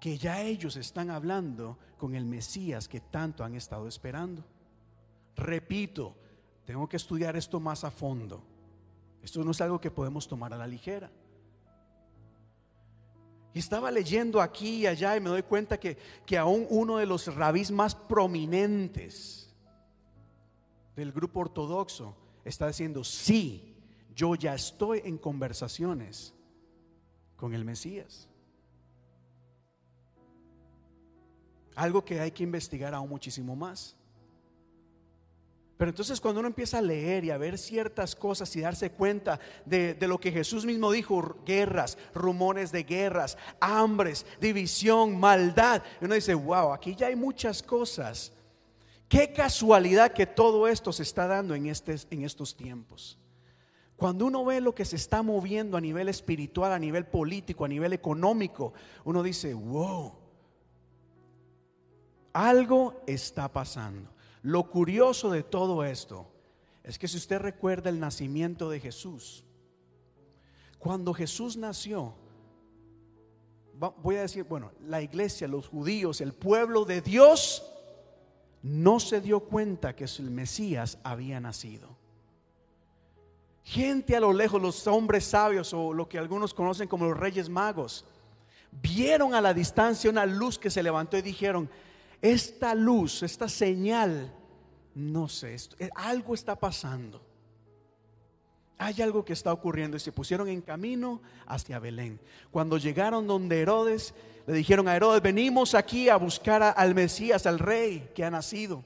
que ya ellos están hablando con el Mesías que tanto han estado esperando. Repito, tengo que estudiar esto más a fondo. Esto no es algo que podemos tomar a la ligera. Y estaba leyendo aquí y allá y me doy cuenta que, que aún uno de los rabís más prominentes del grupo ortodoxo está diciendo, sí, yo ya estoy en conversaciones con el Mesías. Algo que hay que investigar aún muchísimo más. Pero entonces cuando uno empieza a leer y a ver ciertas cosas y darse cuenta de, de lo que Jesús mismo dijo, guerras, rumores de guerras, hambres, división, maldad, uno dice, wow, aquí ya hay muchas cosas. Qué casualidad que todo esto se está dando en, este, en estos tiempos. Cuando uno ve lo que se está moviendo a nivel espiritual, a nivel político, a nivel económico, uno dice, wow, algo está pasando. Lo curioso de todo esto es que si usted recuerda el nacimiento de Jesús, cuando Jesús nació, voy a decir, bueno, la iglesia, los judíos, el pueblo de Dios, no se dio cuenta que el Mesías había nacido. Gente a lo lejos, los hombres sabios o lo que algunos conocen como los reyes magos, vieron a la distancia una luz que se levantó y dijeron, esta luz, esta señal, no sé, esto- eh, algo está pasando. Hay algo que está ocurriendo y se pusieron en camino hacia Belén. Cuando llegaron donde Herodes, le dijeron a Herodes, venimos aquí a buscar a- al Mesías, al rey que ha nacido.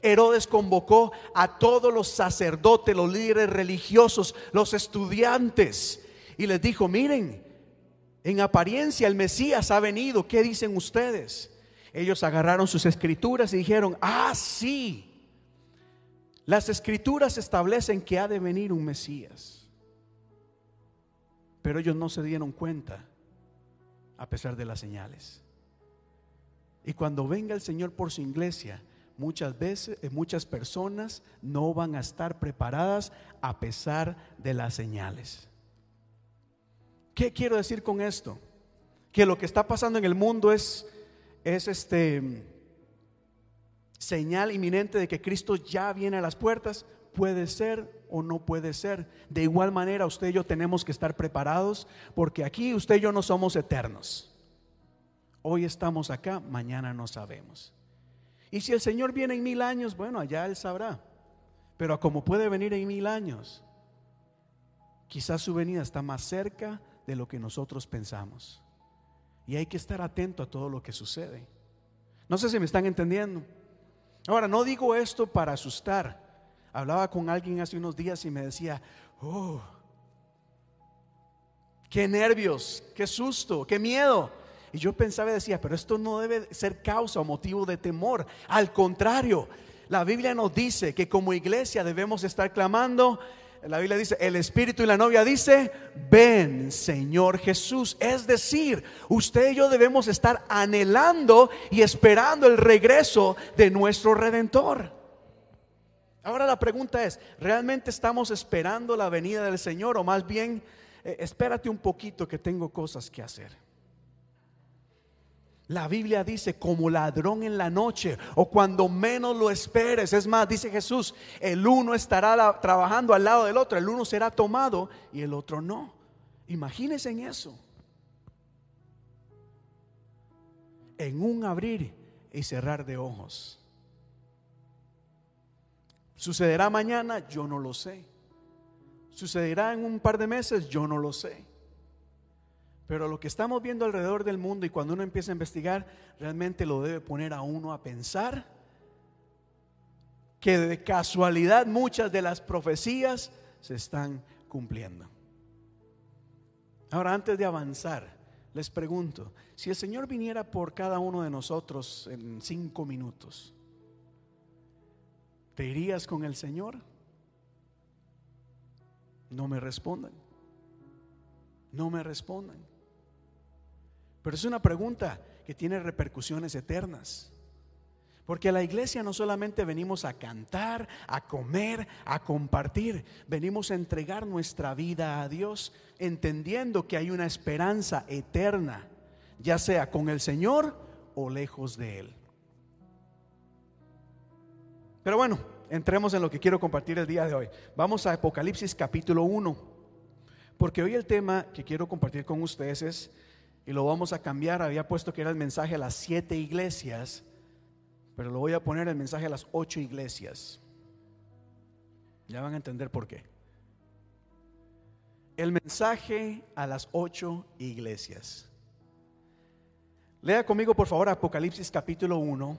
Herodes convocó a todos los sacerdotes, los líderes religiosos, los estudiantes y les dijo, miren, en apariencia el Mesías ha venido, ¿qué dicen ustedes? Ellos agarraron sus escrituras y dijeron, ah, sí, las escrituras establecen que ha de venir un Mesías. Pero ellos no se dieron cuenta a pesar de las señales. Y cuando venga el Señor por su iglesia, muchas veces, eh, muchas personas no van a estar preparadas a pesar de las señales. ¿Qué quiero decir con esto? Que lo que está pasando en el mundo es, es este señal inminente de que Cristo ya viene a las puertas. Puede ser o no puede ser. De igual manera, usted y yo tenemos que estar preparados porque aquí usted y yo no somos eternos. Hoy estamos acá, mañana no sabemos. Y si el Señor viene en mil años, bueno, allá Él sabrá. Pero como puede venir en mil años, quizás su venida está más cerca de lo que nosotros pensamos. Y hay que estar atento a todo lo que sucede. No sé si me están entendiendo. Ahora, no digo esto para asustar. Hablaba con alguien hace unos días y me decía, oh, qué nervios, qué susto, qué miedo. Y yo pensaba y decía, pero esto no debe ser causa o motivo de temor. Al contrario, la Biblia nos dice que como iglesia debemos estar clamando. La Biblia dice, el Espíritu y la novia dice, ven Señor Jesús. Es decir, usted y yo debemos estar anhelando y esperando el regreso de nuestro Redentor. Ahora la pregunta es, ¿realmente estamos esperando la venida del Señor o más bien, eh, espérate un poquito que tengo cosas que hacer? La Biblia dice como ladrón en la noche o cuando menos lo esperes. Es más, dice Jesús, el uno estará trabajando al lado del otro, el uno será tomado y el otro no. Imagínense en eso. En un abrir y cerrar de ojos. ¿Sucederá mañana? Yo no lo sé. ¿Sucederá en un par de meses? Yo no lo sé. Pero lo que estamos viendo alrededor del mundo y cuando uno empieza a investigar, realmente lo debe poner a uno a pensar que de casualidad muchas de las profecías se están cumpliendo. Ahora, antes de avanzar, les pregunto, si el Señor viniera por cada uno de nosotros en cinco minutos, ¿te irías con el Señor? No me respondan. No me respondan. Pero es una pregunta que tiene repercusiones eternas. Porque a la iglesia no solamente venimos a cantar, a comer, a compartir, venimos a entregar nuestra vida a Dios, entendiendo que hay una esperanza eterna, ya sea con el Señor o lejos de Él. Pero bueno, entremos en lo que quiero compartir el día de hoy. Vamos a Apocalipsis capítulo 1, porque hoy el tema que quiero compartir con ustedes es, y lo vamos a cambiar, había puesto que era el mensaje a las siete iglesias, pero lo voy a poner el mensaje a las ocho iglesias. Ya van a entender por qué. El mensaje a las ocho iglesias. Lea conmigo, por favor, Apocalipsis capítulo 1,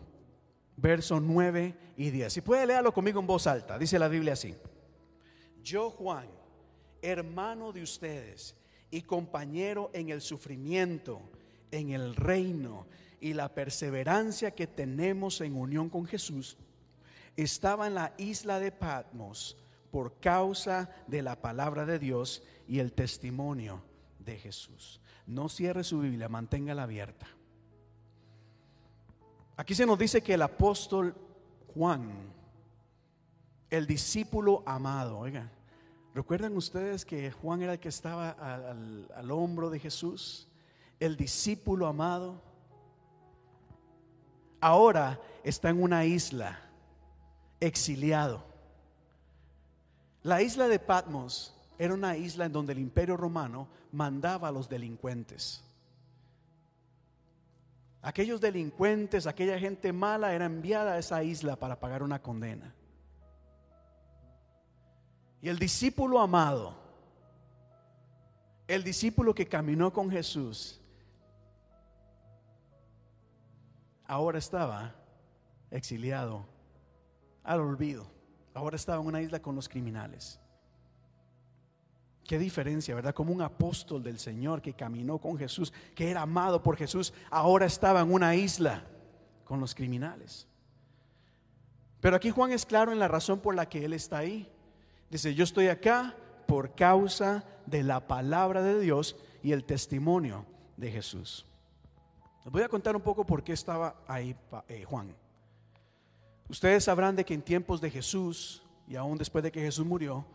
versos 9 y 10. Si puede, léalo conmigo en voz alta. Dice la Biblia así. Yo, Juan, hermano de ustedes y compañero en el sufrimiento, en el reino y la perseverancia que tenemos en unión con Jesús, estaba en la isla de Patmos por causa de la palabra de Dios y el testimonio de Jesús. No cierre su Biblia, manténgala abierta. Aquí se nos dice que el apóstol Juan, el discípulo amado, oiga, ¿recuerdan ustedes que Juan era el que estaba al, al- hombro de Jesús? El discípulo amado. Ahora está en una isla, exiliado. La isla de Patmos era una isla en donde el imperio romano mandaba a los delincuentes. Aquellos delincuentes, aquella gente mala era enviada a esa isla para pagar una condena. Y el discípulo amado, el discípulo que caminó con Jesús, ahora estaba exiliado al olvido. Ahora estaba en una isla con los criminales. Qué diferencia, ¿verdad? Como un apóstol del Señor que caminó con Jesús, que era amado por Jesús, ahora estaba en una isla con los criminales. Pero aquí Juan es claro en la razón por la que él está ahí. Dice, yo estoy acá por causa de la palabra de Dios y el testimonio de Jesús. Les voy a contar un poco por qué estaba ahí eh, Juan. Ustedes sabrán de que en tiempos de Jesús y aún después de que Jesús murió,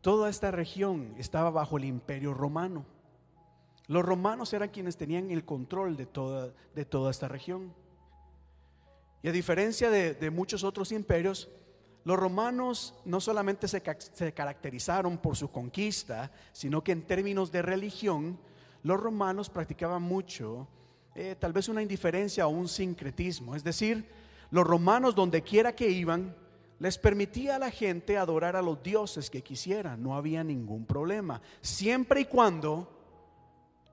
toda esta región estaba bajo el imperio romano. Los romanos eran quienes tenían el control de toda, de toda esta región. Y a diferencia de, de muchos otros imperios, los romanos no solamente se, ca- se caracterizaron por su conquista, sino que en términos de religión, los romanos practicaban mucho, eh, tal vez una indiferencia o un sincretismo. Es decir, los romanos donde quiera que iban, les permitía a la gente adorar a los dioses que quisieran, no había ningún problema, siempre y cuando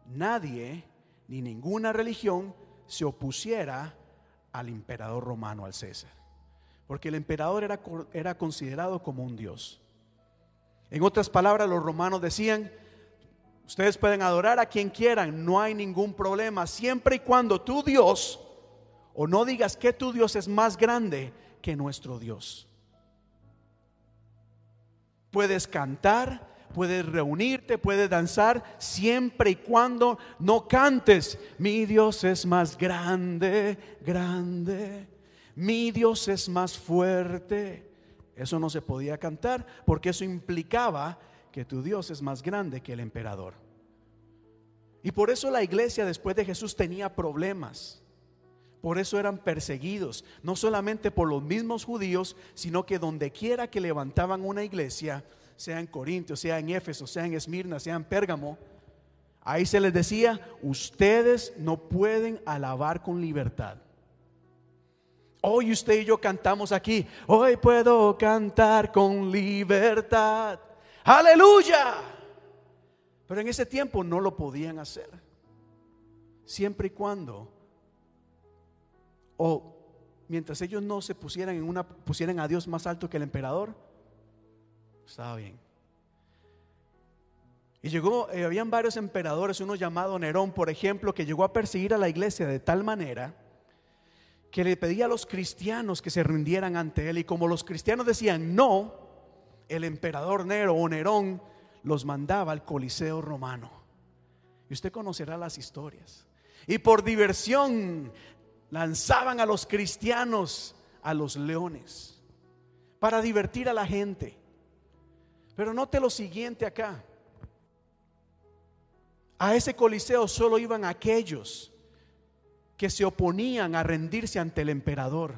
nadie ni ninguna religión se opusiera al emperador romano, al César. Porque el emperador era, era considerado como un dios. En otras palabras, los romanos decían, ustedes pueden adorar a quien quieran, no hay ningún problema, siempre y cuando tu Dios, o no digas que tu Dios es más grande que nuestro Dios. Puedes cantar, puedes reunirte, puedes danzar, siempre y cuando no cantes, mi Dios es más grande, grande, mi Dios es más fuerte. Eso no se podía cantar porque eso implicaba que tu Dios es más grande que el emperador. Y por eso la iglesia después de Jesús tenía problemas. Por eso eran perseguidos, no solamente por los mismos judíos, sino que donde quiera que levantaban una iglesia, sea en Corintios, sea en Éfeso, sea en Esmirna, sea en Pérgamo, ahí se les decía, ustedes no pueden alabar con libertad. Hoy usted y yo cantamos aquí, hoy puedo cantar con libertad. Aleluya. Pero en ese tiempo no lo podían hacer. Siempre y cuando o mientras ellos no se pusieran en una pusieran a Dios más alto que el emperador, estaba bien. Y llegó, eh, habían varios emperadores, uno llamado Nerón, por ejemplo, que llegó a perseguir a la iglesia de tal manera que le pedía a los cristianos que se rindieran ante él. Y como los cristianos decían no, el emperador Nero o Nerón los mandaba al Coliseo romano. Y usted conocerá las historias. Y por diversión lanzaban a los cristianos a los leones para divertir a la gente. Pero note lo siguiente acá. A ese coliseo solo iban aquellos que se oponían a rendirse ante el emperador.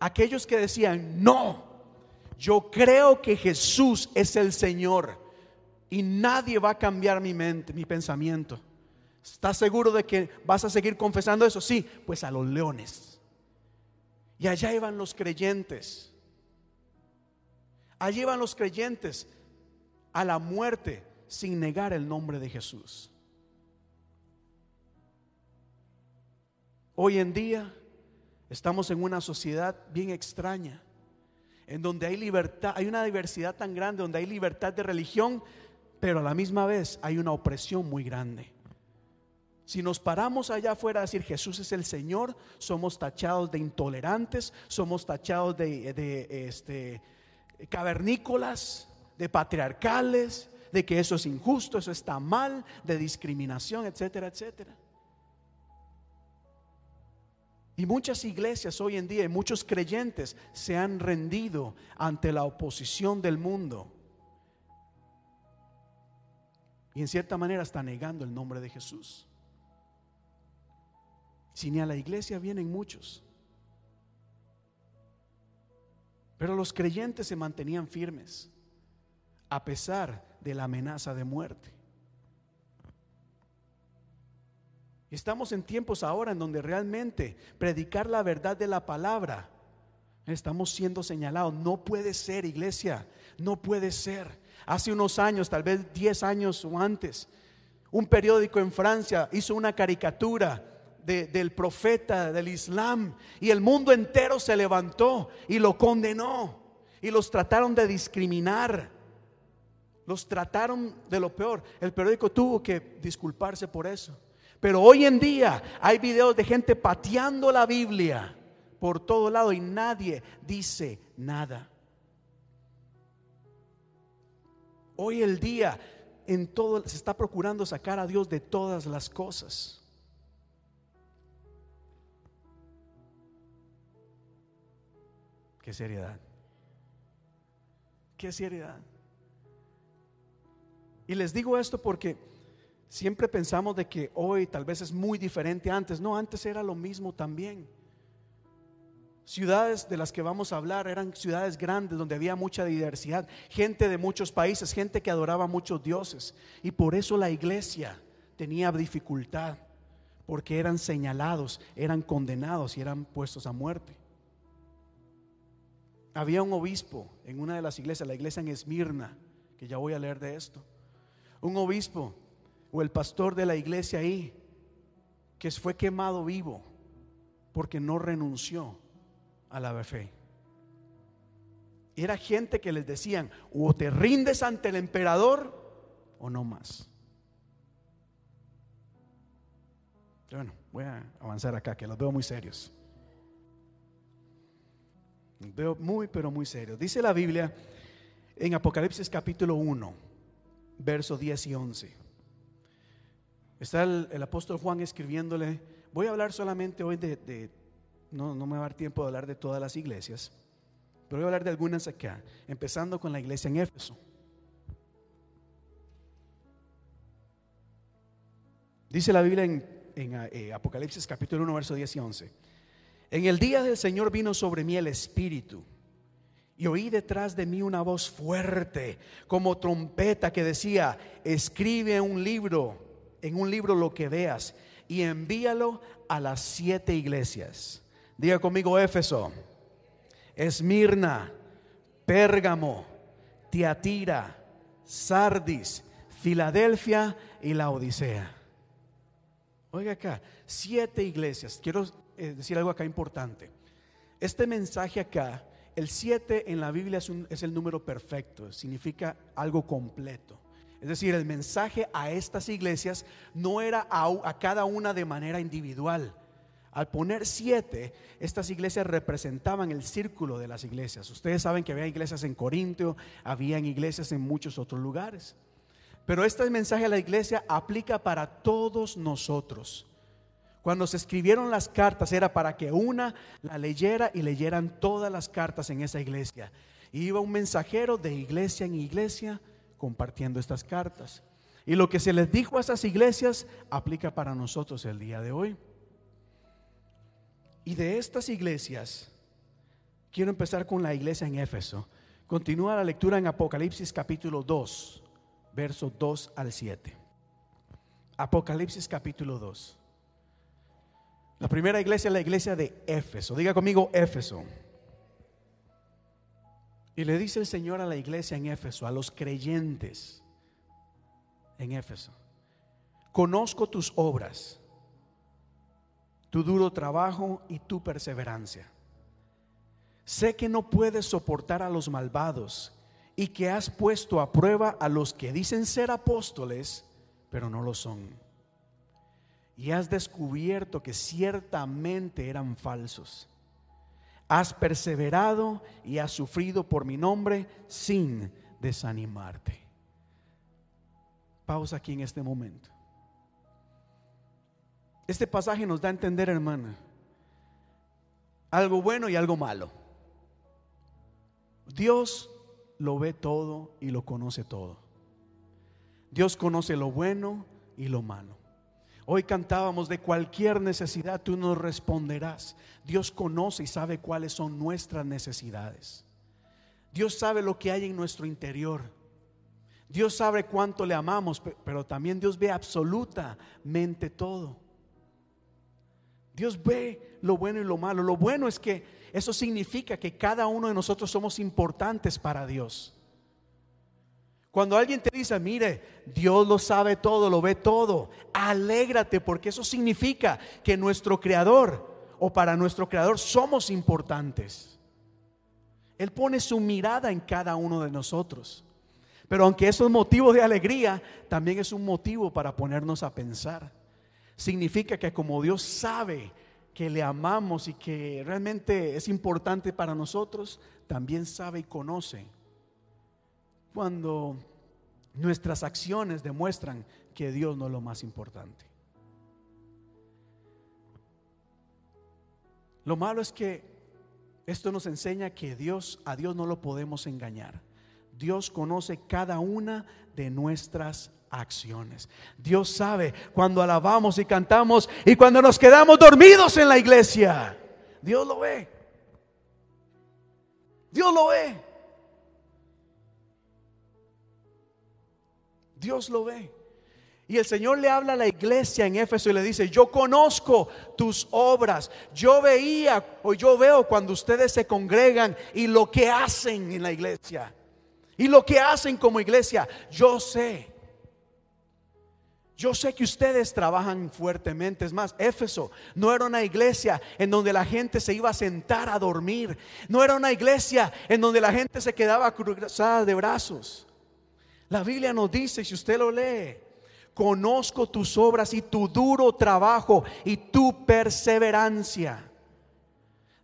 Aquellos que decían, no, yo creo que Jesús es el Señor y nadie va a cambiar mi mente, mi pensamiento. ¿Estás seguro de que vas a seguir confesando eso? Sí, pues a los leones. Y allá iban los creyentes. Allí iban los creyentes a la muerte sin negar el nombre de Jesús. Hoy en día estamos en una sociedad bien extraña, en donde hay libertad, hay una diversidad tan grande, donde hay libertad de religión, pero a la misma vez hay una opresión muy grande. Si nos paramos allá afuera a decir Jesús es el Señor, somos tachados de intolerantes, somos tachados de, de, este, cavernícolas, de patriarcales, de que eso es injusto, eso está mal, de discriminación, etcétera, etcétera. Y muchas iglesias hoy en día y muchos creyentes se han rendido ante la oposición del mundo. Y en cierta manera está negando el nombre de Jesús. Si ni a la iglesia vienen muchos. Pero los creyentes se mantenían firmes a pesar de la amenaza de muerte. Estamos en tiempos ahora en donde realmente predicar la verdad de la palabra, estamos siendo señalados. No puede ser, iglesia, no puede ser. Hace unos años, tal vez 10 años o antes, un periódico en Francia hizo una caricatura del profeta del Islam y el mundo entero se levantó y lo condenó y los trataron de discriminar. Los trataron de lo peor. El periódico tuvo que disculparse por eso. Pero hoy en día hay videos de gente pateando la Biblia por todo lado y nadie dice nada. Hoy el día en todo se está procurando sacar a Dios de todas las cosas. Qué seriedad. Qué seriedad. Y les digo esto porque Siempre pensamos de que hoy tal vez es muy diferente antes. No, antes era lo mismo también. Ciudades de las que vamos a hablar eran ciudades grandes donde había mucha diversidad, gente de muchos países, gente que adoraba muchos dioses. Y por eso la iglesia tenía dificultad, porque eran señalados, eran condenados y eran puestos a muerte. Había un obispo en una de las iglesias, la iglesia en Esmirna, que ya voy a leer de esto. Un obispo o el pastor de la iglesia ahí, que fue quemado vivo porque no renunció a la fe. Era gente que les decían, o te rindes ante el emperador o no más. Bueno, voy a avanzar acá, que los veo muy serios. Los veo muy, pero muy serios. Dice la Biblia en Apocalipsis capítulo 1, versos 10 y 11. Está el, apóstol Juan escribiéndole, voy a hablar solamente hoy de, no, no me va a dar tiempo de hablar de todas las iglesias, pero voy a hablar de algunas acá, empezando con la iglesia en Éfeso. Dice la Biblia en, eh, Apocalipsis capítulo 1, verso 10 y 11. En el día del Señor vino sobre mí el Espíritu y oí detrás de mí una voz fuerte como trompeta que decía, escribe un libro en un libro lo que veas y envíalo a las siete iglesias. Diga conmigo Éfeso, Esmirna, Pérgamo, Tiatira, Sardis, Filadelfia y la Odisea. Oiga acá, siete iglesias. Quiero eh, decir algo acá importante. Este mensaje acá, el siete en la Biblia es, es el número perfecto, significa algo completo. Es decir, el mensaje a estas iglesias no era a, cada una de manera individual. Al poner siete, estas iglesias representaban el círculo de las iglesias. Ustedes saben que había iglesias en Corintio, habían iglesias en muchos otros lugares. Pero este mensaje a la iglesia aplica para todos nosotros. Cuando se escribieron las cartas era para que una la leyera y leyeran todas las cartas en esa iglesia. iba un mensajero de iglesia en iglesia compartiendo estas cartas. Y lo que se les dijo a esas iglesias aplica para nosotros el día de hoy. Y de estas iglesias, quiero empezar con la iglesia en Éfeso. Continúa la lectura en Apocalipsis capítulo 2, versos 2 al 7. Apocalipsis capítulo 2. La primera iglesia es la iglesia de Éfeso. Diga conmigo Éfeso. Y le dice el Señor a la iglesia en Éfeso, a los creyentes en Éfeso, conozco tus obras, tu duro trabajo y tu perseverancia. Sé que no puedes soportar a los malvados y que has puesto a prueba a los que dicen ser apóstoles, pero no lo son. Y has descubierto que ciertamente eran falsos Has perseverado y has sufrido por mi nombre sin desanimarte. Pausa aquí en este momento. Este pasaje nos da a entender, hermana, algo bueno y algo malo. Dios lo ve todo y lo conoce todo. Dios conoce lo bueno y lo malo. Hoy cantábamos de cualquier necesidad, tú nos responderás. Dios conoce y sabe cuáles son nuestras necesidades. Dios sabe lo que hay en nuestro interior. Dios sabe cuánto le amamos, pe- pero también Dios ve absolutamente todo. Dios ve lo bueno y lo malo. Lo bueno es que eso significa que cada uno de nosotros somos importantes para Dios. Cuando alguien te dice, mire, Dios lo sabe todo, lo ve todo, alégrate porque eso significa que nuestro creador o para nuestro creador somos importantes. Él pone su mirada en cada uno de nosotros. Pero aunque eso es motivo de alegría, también es un motivo para ponernos a pensar. Significa que como Dios sabe que le amamos y que realmente es importante para nosotros, también sabe y conoce cuando nuestras acciones demuestran que Dios no es lo más importante. Lo malo es que esto nos enseña que Dios a Dios no lo podemos engañar. Dios conoce cada una de nuestras acciones. Dios sabe cuando alabamos y cantamos y cuando nos quedamos dormidos en la iglesia. Dios lo ve. Dios lo ve. Dios lo ve. Y el Señor le habla a la iglesia en Éfeso y le dice, yo conozco tus obras, yo veía o yo veo cuando ustedes se congregan y lo que hacen en la iglesia. Y lo que hacen como iglesia, yo sé. Yo sé que ustedes trabajan fuertemente. Es más, Éfeso no era una iglesia en donde la gente se iba a sentar a dormir. No era una iglesia en donde la gente se quedaba cruzada de brazos. La Biblia nos dice, si usted lo lee, conozco tus obras y tu duro trabajo y tu perseverancia.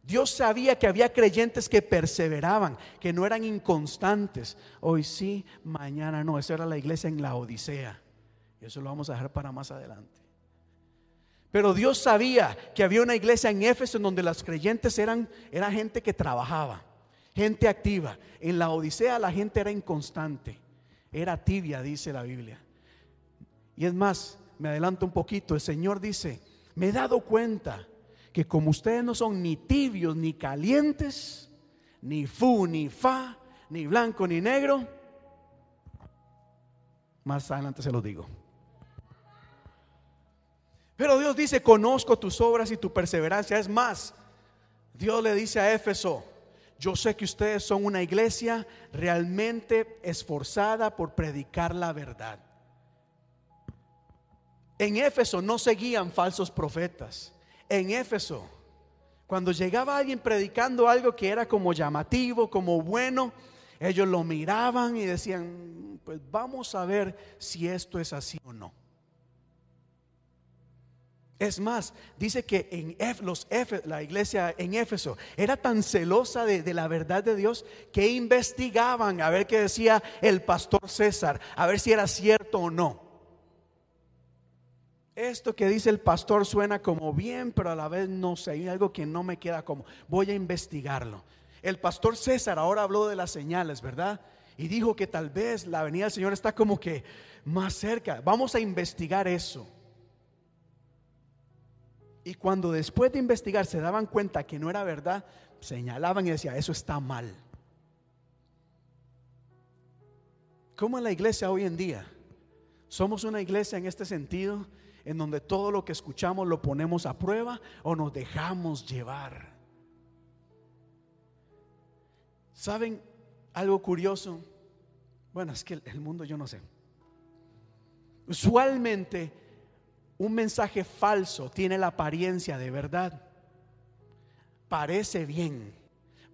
Dios sabía que había creyentes que perseveraban, que no eran inconstantes. Hoy sí, mañana no. Esa era la iglesia en la Odisea. Y eso lo vamos a dejar para más adelante. Pero Dios sabía que había una iglesia en Éfeso en donde las creyentes eran, era gente que trabajaba, gente activa. En la Odisea la gente era inconstante, era tibia, dice la Biblia. Y es más, me adelanto un poquito, el Señor dice, me he dado cuenta que como ustedes no son ni tibios ni calientes, ni fu ni fa, ni blanco ni negro, más adelante se los digo. Pero Dios dice, conozco tus obras y tu perseverancia. Es más, Dios le dice a Éfeso, yo sé que ustedes son una iglesia realmente esforzada por predicar la verdad. En Éfeso no seguían falsos profetas. En Éfeso, cuando llegaba alguien predicando algo que era como llamativo, como bueno, ellos lo miraban y decían, pues vamos a ver si esto es así o no. Es más, dice que en los la iglesia en Éfeso era tan celosa de, de la verdad de Dios que investigaban a ver qué decía el pastor César, a ver si era cierto o no. Esto que dice el pastor suena como bien, pero a la vez no sé, hay algo que no me queda como, voy a investigarlo. El pastor César ahora habló de las señales, ¿verdad? Y dijo que tal vez la venida del Señor está como que más cerca. Vamos a investigar eso. Y cuando después de investigar se daban cuenta que no era verdad, señalaban y decían, eso está mal. ¿Cómo en la iglesia hoy en día? ¿Somos una iglesia en este sentido en donde todo lo que escuchamos lo ponemos a prueba o nos dejamos llevar? ¿Saben algo curioso? Bueno, es que el- el mundo yo no sé. Usualmente un mensaje falso tiene la apariencia de verdad. Parece bien,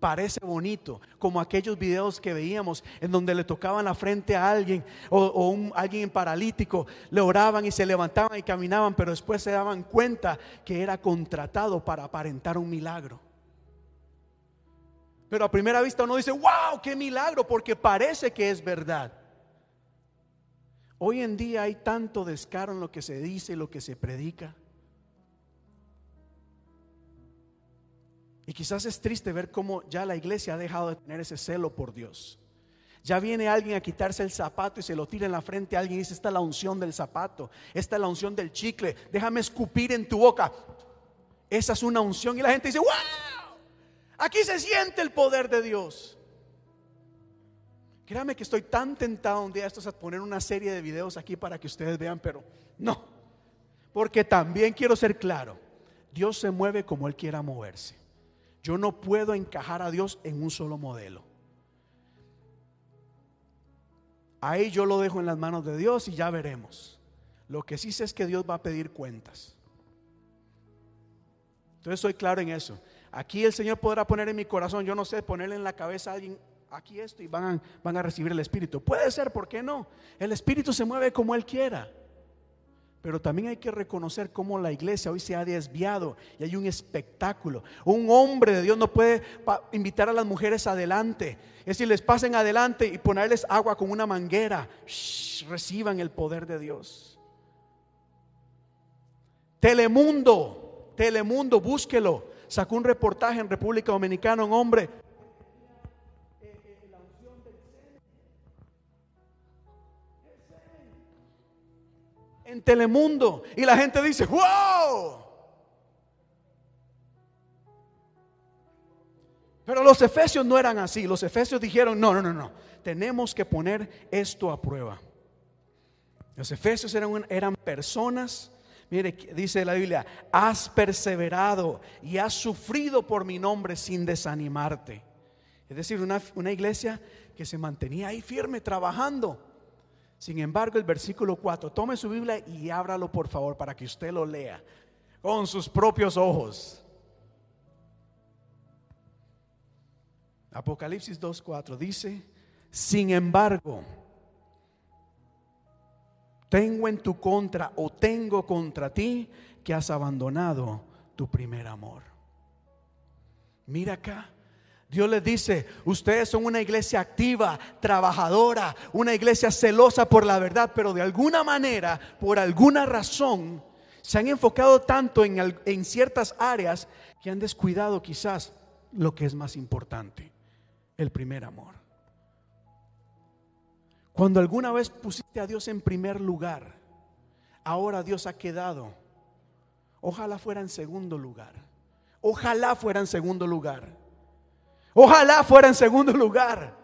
parece bonito, como aquellos videos que veíamos en donde le tocaban la frente a alguien o, o un, alguien paralítico, le oraban y se levantaban y caminaban, pero después se daban cuenta que era contratado para aparentar un milagro. Pero a primera vista uno dice, wow, qué milagro, porque parece que es verdad. Hoy en día hay tanto descaro en lo que se dice lo que se predica. Y quizás es triste ver cómo ya la iglesia ha dejado de tener ese celo por Dios. Ya viene alguien a quitarse el zapato y se lo tira en la frente a alguien y dice, esta es la unción del zapato, esta es la unción del chicle, déjame escupir en tu boca. Esa es una unción y la gente dice, wow, aquí se siente el poder de Dios. Créame que estoy tan tentado un día estos a poner una serie de videos aquí para que ustedes vean, pero no, porque también quiero ser claro, Dios se mueve como Él quiera moverse. Yo no puedo encajar a Dios en un solo modelo. Ahí yo lo dejo en las manos de Dios y ya veremos. Lo que sí sé es que Dios va a pedir cuentas. Entonces soy claro en eso. Aquí el Señor podrá poner en mi corazón, yo no sé, ponerle en la cabeza a alguien aquí esto y van a, van a recibir el Espíritu. Puede ser, ¿por qué no? El Espíritu se mueve como Él quiera. Pero también hay que reconocer cómo la iglesia hoy se ha desviado y hay un espectáculo. Un hombre de Dios no puede invitar a las mujeres adelante. Es decir, les pasen adelante y ponerles agua con una manguera. Reciban el poder de Dios. Telemundo, Telemundo, búsquelo. Sacó un reportaje en República Dominicana, un hombre Telemundo y la gente dice, wow. Pero los efesios no eran así. Los efesios dijeron, no, no, no, no. Tenemos que poner esto a prueba. Los efesios eran, eran personas, mire, dice la Biblia, has perseverado y has sufrido por mi nombre sin desanimarte. Es decir, una, una iglesia que se mantenía ahí firme, trabajando. Sin embargo, el versículo 4, tome su Biblia y ábralo por favor para que usted lo lea con sus propios ojos. Apocalipsis 2.4 dice, sin embargo, tengo en tu contra o tengo contra ti que has abandonado tu primer amor. Mira acá. Dios les dice, ustedes son una iglesia activa, trabajadora, una iglesia celosa por la verdad, pero de alguna manera, por alguna razón, se han enfocado tanto en, en ciertas áreas que han descuidado quizás lo que es más importante, el primer amor. Cuando alguna vez pusiste a Dios en primer lugar, ahora Dios ha quedado. Ojalá fuera en segundo lugar. Ojalá fuera en segundo lugar. Ojalá fuera en segundo lugar.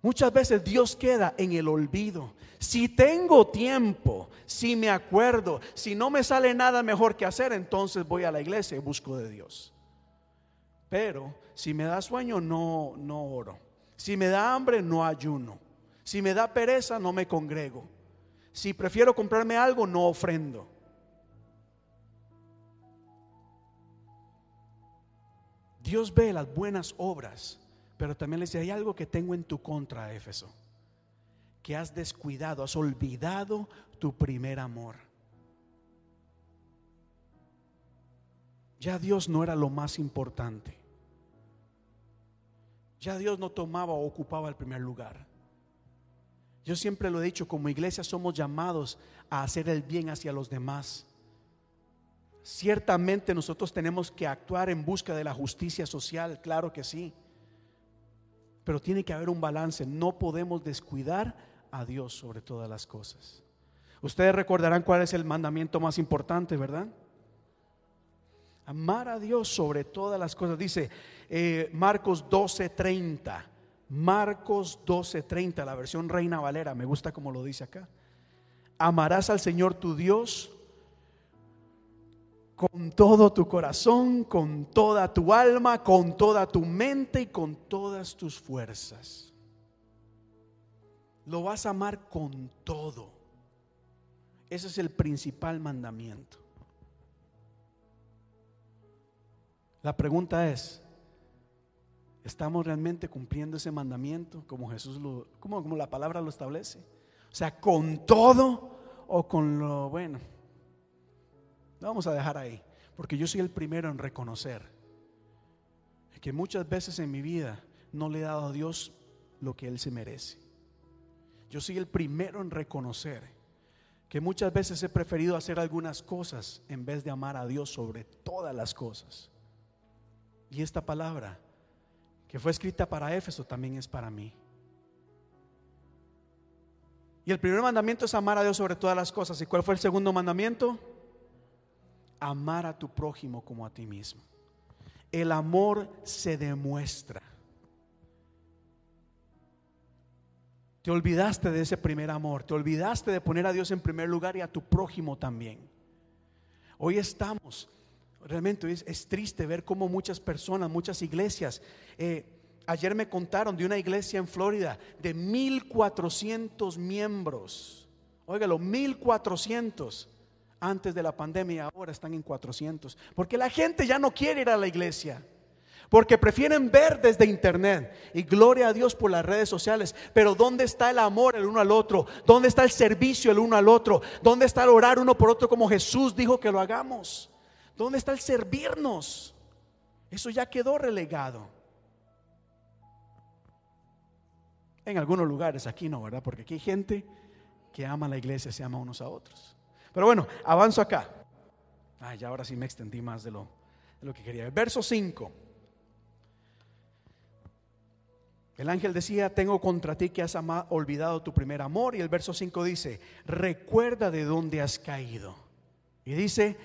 Muchas veces Dios queda en el olvido. Si tengo tiempo, si me acuerdo, si no me sale nada mejor que hacer, entonces voy a la iglesia y busco de Dios. Pero si me da sueño, no, no oro. Si me da hambre, no ayuno. Si me da pereza, no me congrego. Si prefiero comprarme algo, no ofrendo. Dios ve las buenas obras, pero también le dice, hay algo que tengo en tu contra, Éfeso, que has descuidado, has olvidado tu primer amor. Ya Dios no era lo más importante. Ya Dios no tomaba o ocupaba el primer lugar. Yo siempre lo he dicho, como iglesia somos llamados a hacer el bien hacia los demás. Ciertamente nosotros tenemos que actuar en busca de la justicia social, claro que sí. Pero tiene que haber un balance, no podemos descuidar a Dios sobre todas las cosas. Ustedes recordarán cuál es el mandamiento más importante, ¿verdad? Amar a Dios sobre todas las cosas. Dice eh, Marcos 12:30. Marcos 12:30, la versión Reina Valera, me gusta como lo dice acá. Amarás al Señor tu Dios con todo tu corazón, con toda tu alma, con toda tu mente y con todas tus fuerzas. Lo vas a amar con todo. Ese es el principal mandamiento. La pregunta es, ¿estamos realmente cumpliendo ese mandamiento como Jesús lo, como, como la palabra lo establece? O sea, con todo o con lo bueno. Lo vamos a dejar ahí, porque yo soy el primero en reconocer que muchas veces en mi vida no le he dado a Dios lo que Él se merece. Yo soy el primero en reconocer que muchas veces he preferido hacer algunas cosas en vez de amar a Dios sobre todas las cosas. Y esta palabra que fue escrita para Éfeso también es para mí. Y el primer mandamiento es amar a Dios sobre todas las cosas. ¿Y cuál fue el segundo mandamiento? Amar a tu prójimo como a ti mismo. El amor se demuestra. Te olvidaste de ese primer amor, te olvidaste de poner a Dios en primer lugar y a tu prójimo también. Hoy estamos, realmente es, triste ver cómo muchas personas, muchas iglesias, eh, ayer me contaron de una iglesia en Florida de 1400 miembros, óigalo, 1400 antes de la pandemia, ahora están en 400, porque la gente ya no quiere ir a la iglesia porque prefieren ver desde internet. Y gloria a Dios por las redes sociales. Pero ¿dónde está el amor el uno al otro? ¿Dónde está el servicio el uno al otro? ¿Dónde está el orar uno por otro como Jesús dijo que lo hagamos? ¿Dónde está el servirnos? Eso ya quedó relegado. En algunos lugares, aquí no, ¿verdad? Porque aquí hay gente que ama a la iglesia, se ama unos a otros. Pero bueno, avanzo acá. Ay, ya ahora sí me extendí más de lo, de lo que quería. Verso 5. El ángel decía, tengo contra ti que has olvidado tu primer amor. Y el verso 5 dice, recuerda de dónde has caído. Y dice,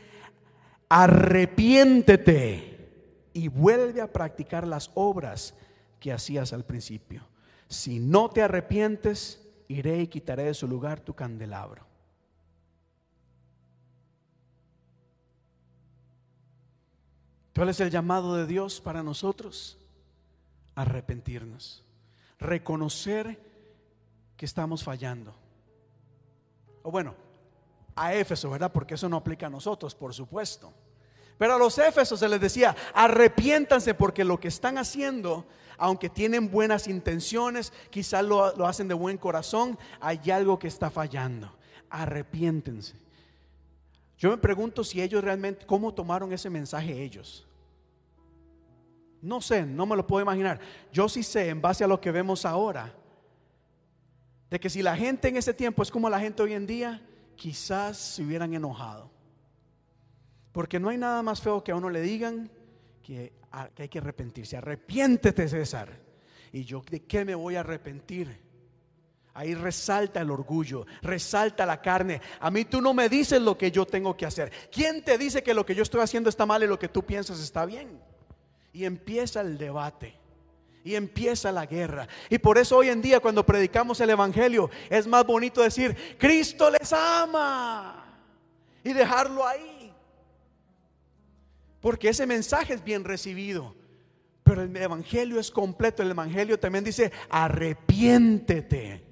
arrepiéntete y vuelve a practicar las obras que hacías al principio. Si no te arrepientes, iré y quitaré de su lugar tu candelabro. ¿Cuál es el llamado de Dios para nosotros? Arrepentirnos, reconocer que estamos fallando. O bueno, a Éfeso, ¿verdad? Porque eso no aplica a nosotros, por supuesto. Pero a los Éfesos se les decía, arrepiéntanse porque lo que están haciendo, aunque tienen buenas intenciones, quizás lo, lo hacen de buen corazón, hay algo que está fallando. Arrepiéntense. Yo me pregunto si ellos realmente, ¿cómo tomaron ese mensaje ellos? No sé, no me lo puedo imaginar. Yo sí sé, en base a lo que vemos ahora, de que si la gente en ese tiempo es como la gente hoy en día, quizás se hubieran enojado. Porque no hay nada más feo que a uno le digan que, a- que hay que arrepentirse. Arrepiéntete, César. ¿Y yo de qué me voy a arrepentir? Ahí resalta el orgullo, resalta la carne. A mí tú no me dices lo que yo tengo que hacer. ¿Quién te dice que lo que yo estoy haciendo está mal y lo que tú piensas está bien? Y empieza el debate. Y empieza la guerra. Y por eso hoy en día cuando predicamos el Evangelio es más bonito decir, Cristo les ama. Y dejarlo ahí. Porque ese mensaje es bien recibido. Pero el Evangelio es completo. El Evangelio también dice, arrepiéntete.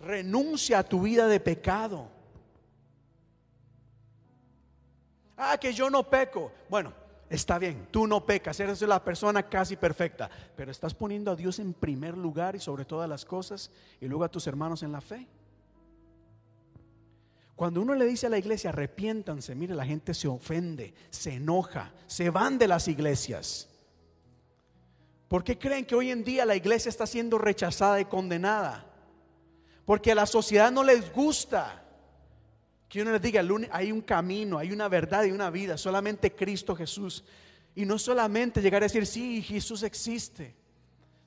Renuncia a tu vida de pecado. Ah, que yo no peco. Bueno, está bien, tú no pecas, eres la persona casi perfecta, pero estás poniendo a Dios en primer lugar y sobre todas las cosas y luego a tus hermanos en la fe. Cuando uno le dice a la iglesia, arrepiéntanse, mire, la gente se ofende, se enoja, se van de las iglesias. ¿Por qué creen que hoy en día la iglesia está siendo rechazada y condenada? Porque a la sociedad no les gusta que uno les diga, "El uni- hay un camino, hay una verdad y una vida, solamente Cristo Jesús. Y no solamente llegar a decir, sí, Jesús existe.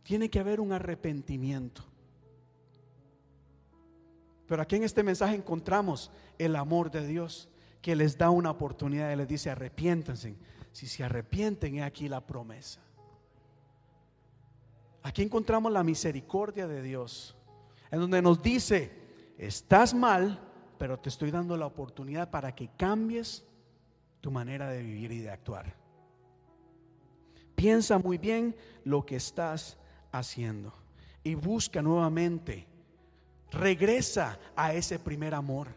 Tiene que haber un arrepentimiento. Pero aquí en este mensaje encontramos el amor de Dios que les da una oportunidad y les dice, arrepiéntanse. Si se arrepienten, he aquí la promesa. Aquí encontramos la misericordia de Dios, en donde nos dice, estás mal, pero te estoy dando la oportunidad para que cambies tu manera de vivir y de actuar. Piensa muy bien lo que estás haciendo y busca nuevamente, regresa a ese primer amor.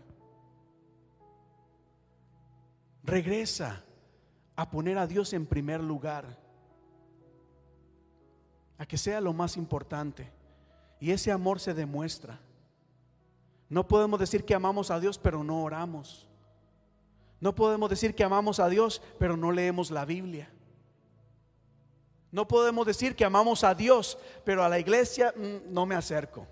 Regresa a poner a Dios en primer lugar, a que sea lo más importante. Y ese amor se demuestra. No podemos decir que amamos a Dios, pero no oramos. No podemos decir que amamos a Dios, pero no leemos la Biblia. No podemos decir que amamos a Dios, pero a la iglesia mm, no me acerco.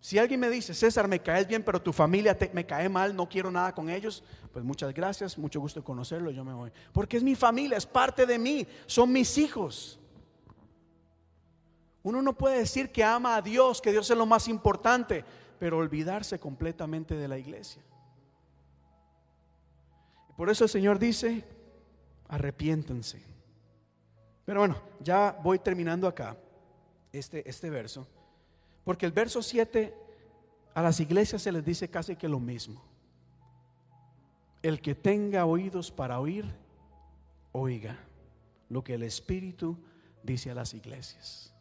Si alguien me dice, César, me caes bien, pero tu familia te- me cae mal, no quiero nada con ellos, pues muchas gracias, mucho gusto conocerlo, yo me voy. Porque es mi familia, es parte de mí, son mis hijos. Uno no puede decir que ama a Dios, que Dios es lo más importante, pero olvidarse completamente de la iglesia. Por eso el Señor dice, arrepiéntanse. Pero bueno, ya voy terminando acá este, este verso. Porque el verso 7 a las iglesias se les dice casi que lo mismo. El que tenga oídos para oír, oiga lo que el Espíritu dice a las iglesias.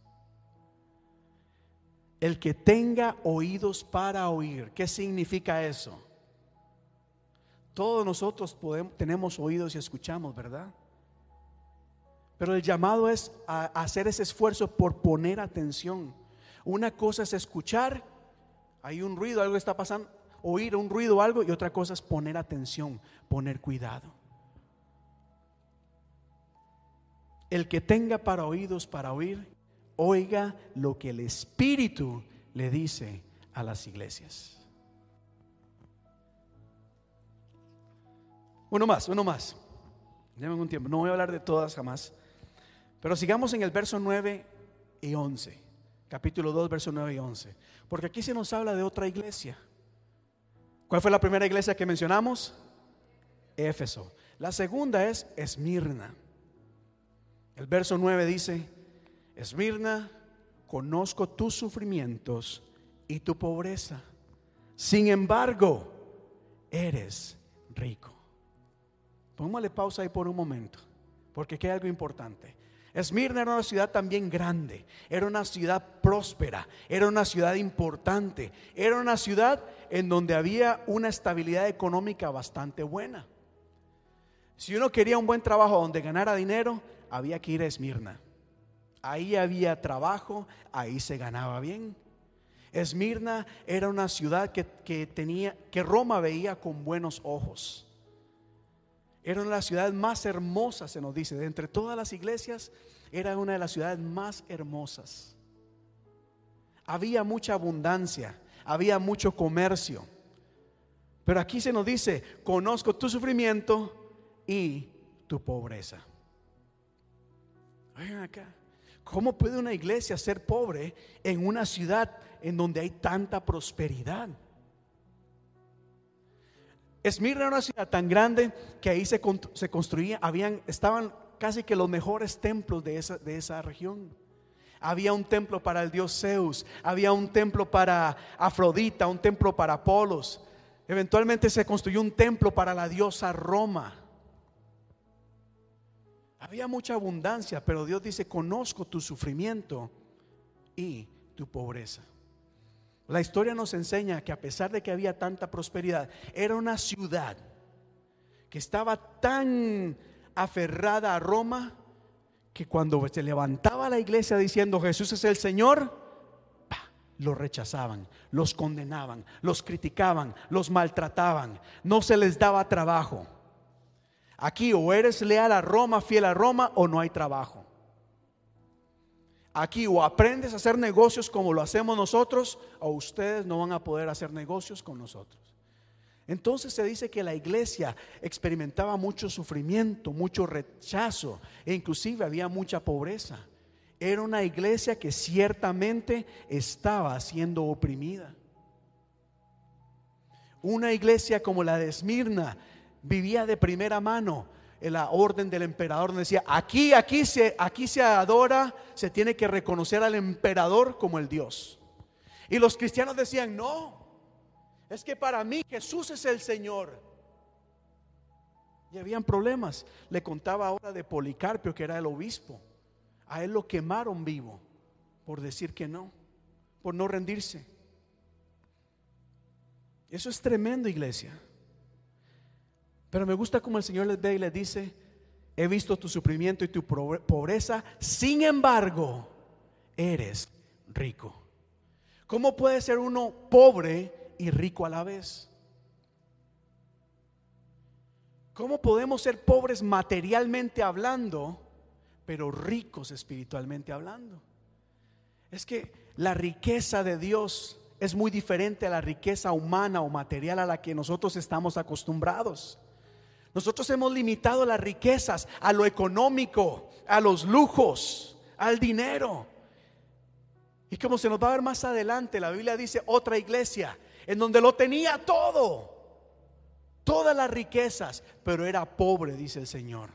El que tenga oídos para oír, ¿qué significa eso? Todos nosotros tenemos oídos y escuchamos, ¿verdad? Pero el llamado es hacer ese esfuerzo por poner atención. Una cosa es escuchar, hay un ruido, algo está pasando, oír un ruido algo, y otra cosa es poner atención, poner cuidado. El que tenga para oídos para oír, oiga lo que el Espíritu le dice a las iglesias. Uno más, uno más. Denme un tiempo, no voy a hablar de todas jamás. Pero sigamos en el verso 9 y 11. Capítulo 2, verso 9 y 11. Porque aquí se nos habla de otra iglesia. ¿Cuál fue la primera iglesia que mencionamos? Éfeso. La segunda es Esmirna. El verso 9 dice, Esmirna, conozco tus sufrimientos y tu pobreza. Sin embargo, eres rico. Póngale pausa ahí por un momento, porque aquí hay algo importante. Esmirna era una ciudad también grande, era una ciudad próspera, era una ciudad importante, era una ciudad en donde había una estabilidad económica bastante buena. Si uno quería un buen trabajo donde ganara dinero, había que ir a Esmirna. Ahí había trabajo, ahí se ganaba bien. Esmirna era una ciudad que, que tenía, que Roma veía con buenos ojos. Era una de las ciudades más hermosas, se nos dice. De entre todas las iglesias, era una de las ciudades más hermosas. Había mucha abundancia, había mucho comercio. Pero aquí se nos dice, conozco tu sufrimiento y tu pobreza. Oigan acá, ¿cómo puede una iglesia ser pobre en una ciudad en donde hay tanta prosperidad? Esmirna era una ciudad tan grande que ahí se, se construía, habían, estaban casi que los mejores templos de esa, de esa región. Había un templo para el dios Zeus, había un templo para Afrodita, un templo para Apolos. Eventualmente se construyó un templo para la diosa Roma. Había mucha abundancia, pero Dios dice, conozco tu sufrimiento y tu pobreza. La historia nos enseña que a pesar de que había tanta prosperidad, era una ciudad que estaba tan aferrada a Roma que cuando se levantaba la iglesia diciendo Jesús es el Señor, los rechazaban, los condenaban, los criticaban, los maltrataban, no se les daba trabajo. Aquí o eres leal a Roma, fiel a Roma, o no hay trabajo. Aquí o aprendes a hacer negocios como lo hacemos nosotros, o ustedes no van a poder hacer negocios con nosotros. Entonces se dice que la iglesia experimentaba mucho sufrimiento, mucho rechazo, e inclusive había mucha pobreza. Era una iglesia que ciertamente estaba siendo oprimida. Una iglesia como la de Esmirna vivía de primera mano en la orden del emperador. donde Decía, aquí, aquí se, aquí se adora, se tiene que reconocer al emperador como el Dios. Y los cristianos decían, no, es que para mí Jesús es el Señor. Y habían problemas. Le contaba ahora de Policarpio, que era el obispo. A él lo quemaron vivo por decir que no, por no rendirse. Eso es tremendo, iglesia. Pero me gusta como el Señor les ve y les dice, he visto tu sufrimiento y tu pobre- pobreza, sin embargo, eres rico. ¿Cómo puede ser uno pobre y rico a la vez? ¿Cómo podemos ser pobres materialmente hablando, pero ricos espiritualmente hablando? Es que la riqueza de Dios es muy diferente a la riqueza humana o material a la que nosotros estamos acostumbrados. Nosotros hemos limitado las riquezas a lo económico, a los lujos, al dinero. Y como se nos va a ver más adelante, la Biblia dice otra iglesia en donde lo tenía todo, todas las riquezas, pero era pobre, dice el Señor.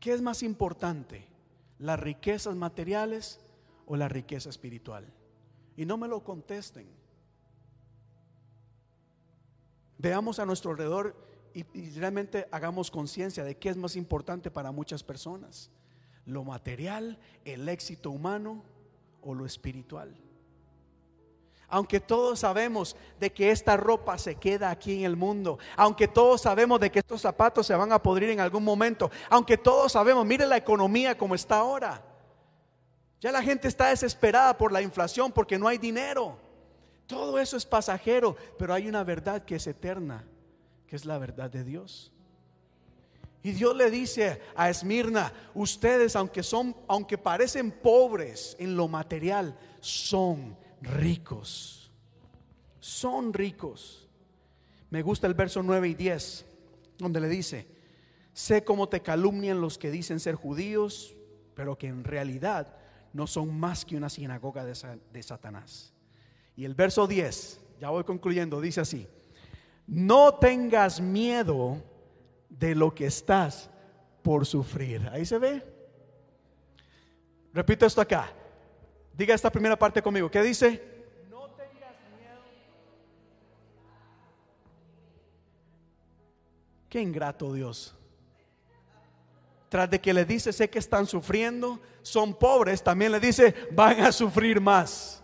¿Qué es más importante? ¿Las riquezas materiales o la riqueza espiritual? Y no me lo contesten. Veamos a nuestro alrededor y, realmente hagamos conciencia de qué es más importante para muchas personas. Lo material, el éxito humano o lo espiritual. Aunque todos sabemos de que esta ropa se queda aquí en el mundo, aunque todos sabemos de que estos zapatos se van a podrir en algún momento, aunque todos sabemos, mire la economía como está ahora. Ya la gente está desesperada por la inflación porque no hay dinero. Todo eso es pasajero, pero hay una verdad que es eterna, que es la verdad de Dios. Y Dios le dice a Esmirna, ustedes aunque son aunque parecen pobres en lo material, son ricos. Son ricos. Me gusta el verso 9 y 10, donde le dice, sé cómo te calumnian los que dicen ser judíos, pero que en realidad no son más que una sinagoga de, sa- de Satanás. Y el verso 10, ya voy concluyendo, dice así, no tengas miedo de lo que estás por sufrir. Ahí se ve. Repito esto acá. Diga esta primera parte conmigo. ¿Qué dice? No tengas miedo. Qué ingrato Dios. Tras de que le dice, sé que están sufriendo, son pobres, también le dice, van a sufrir más.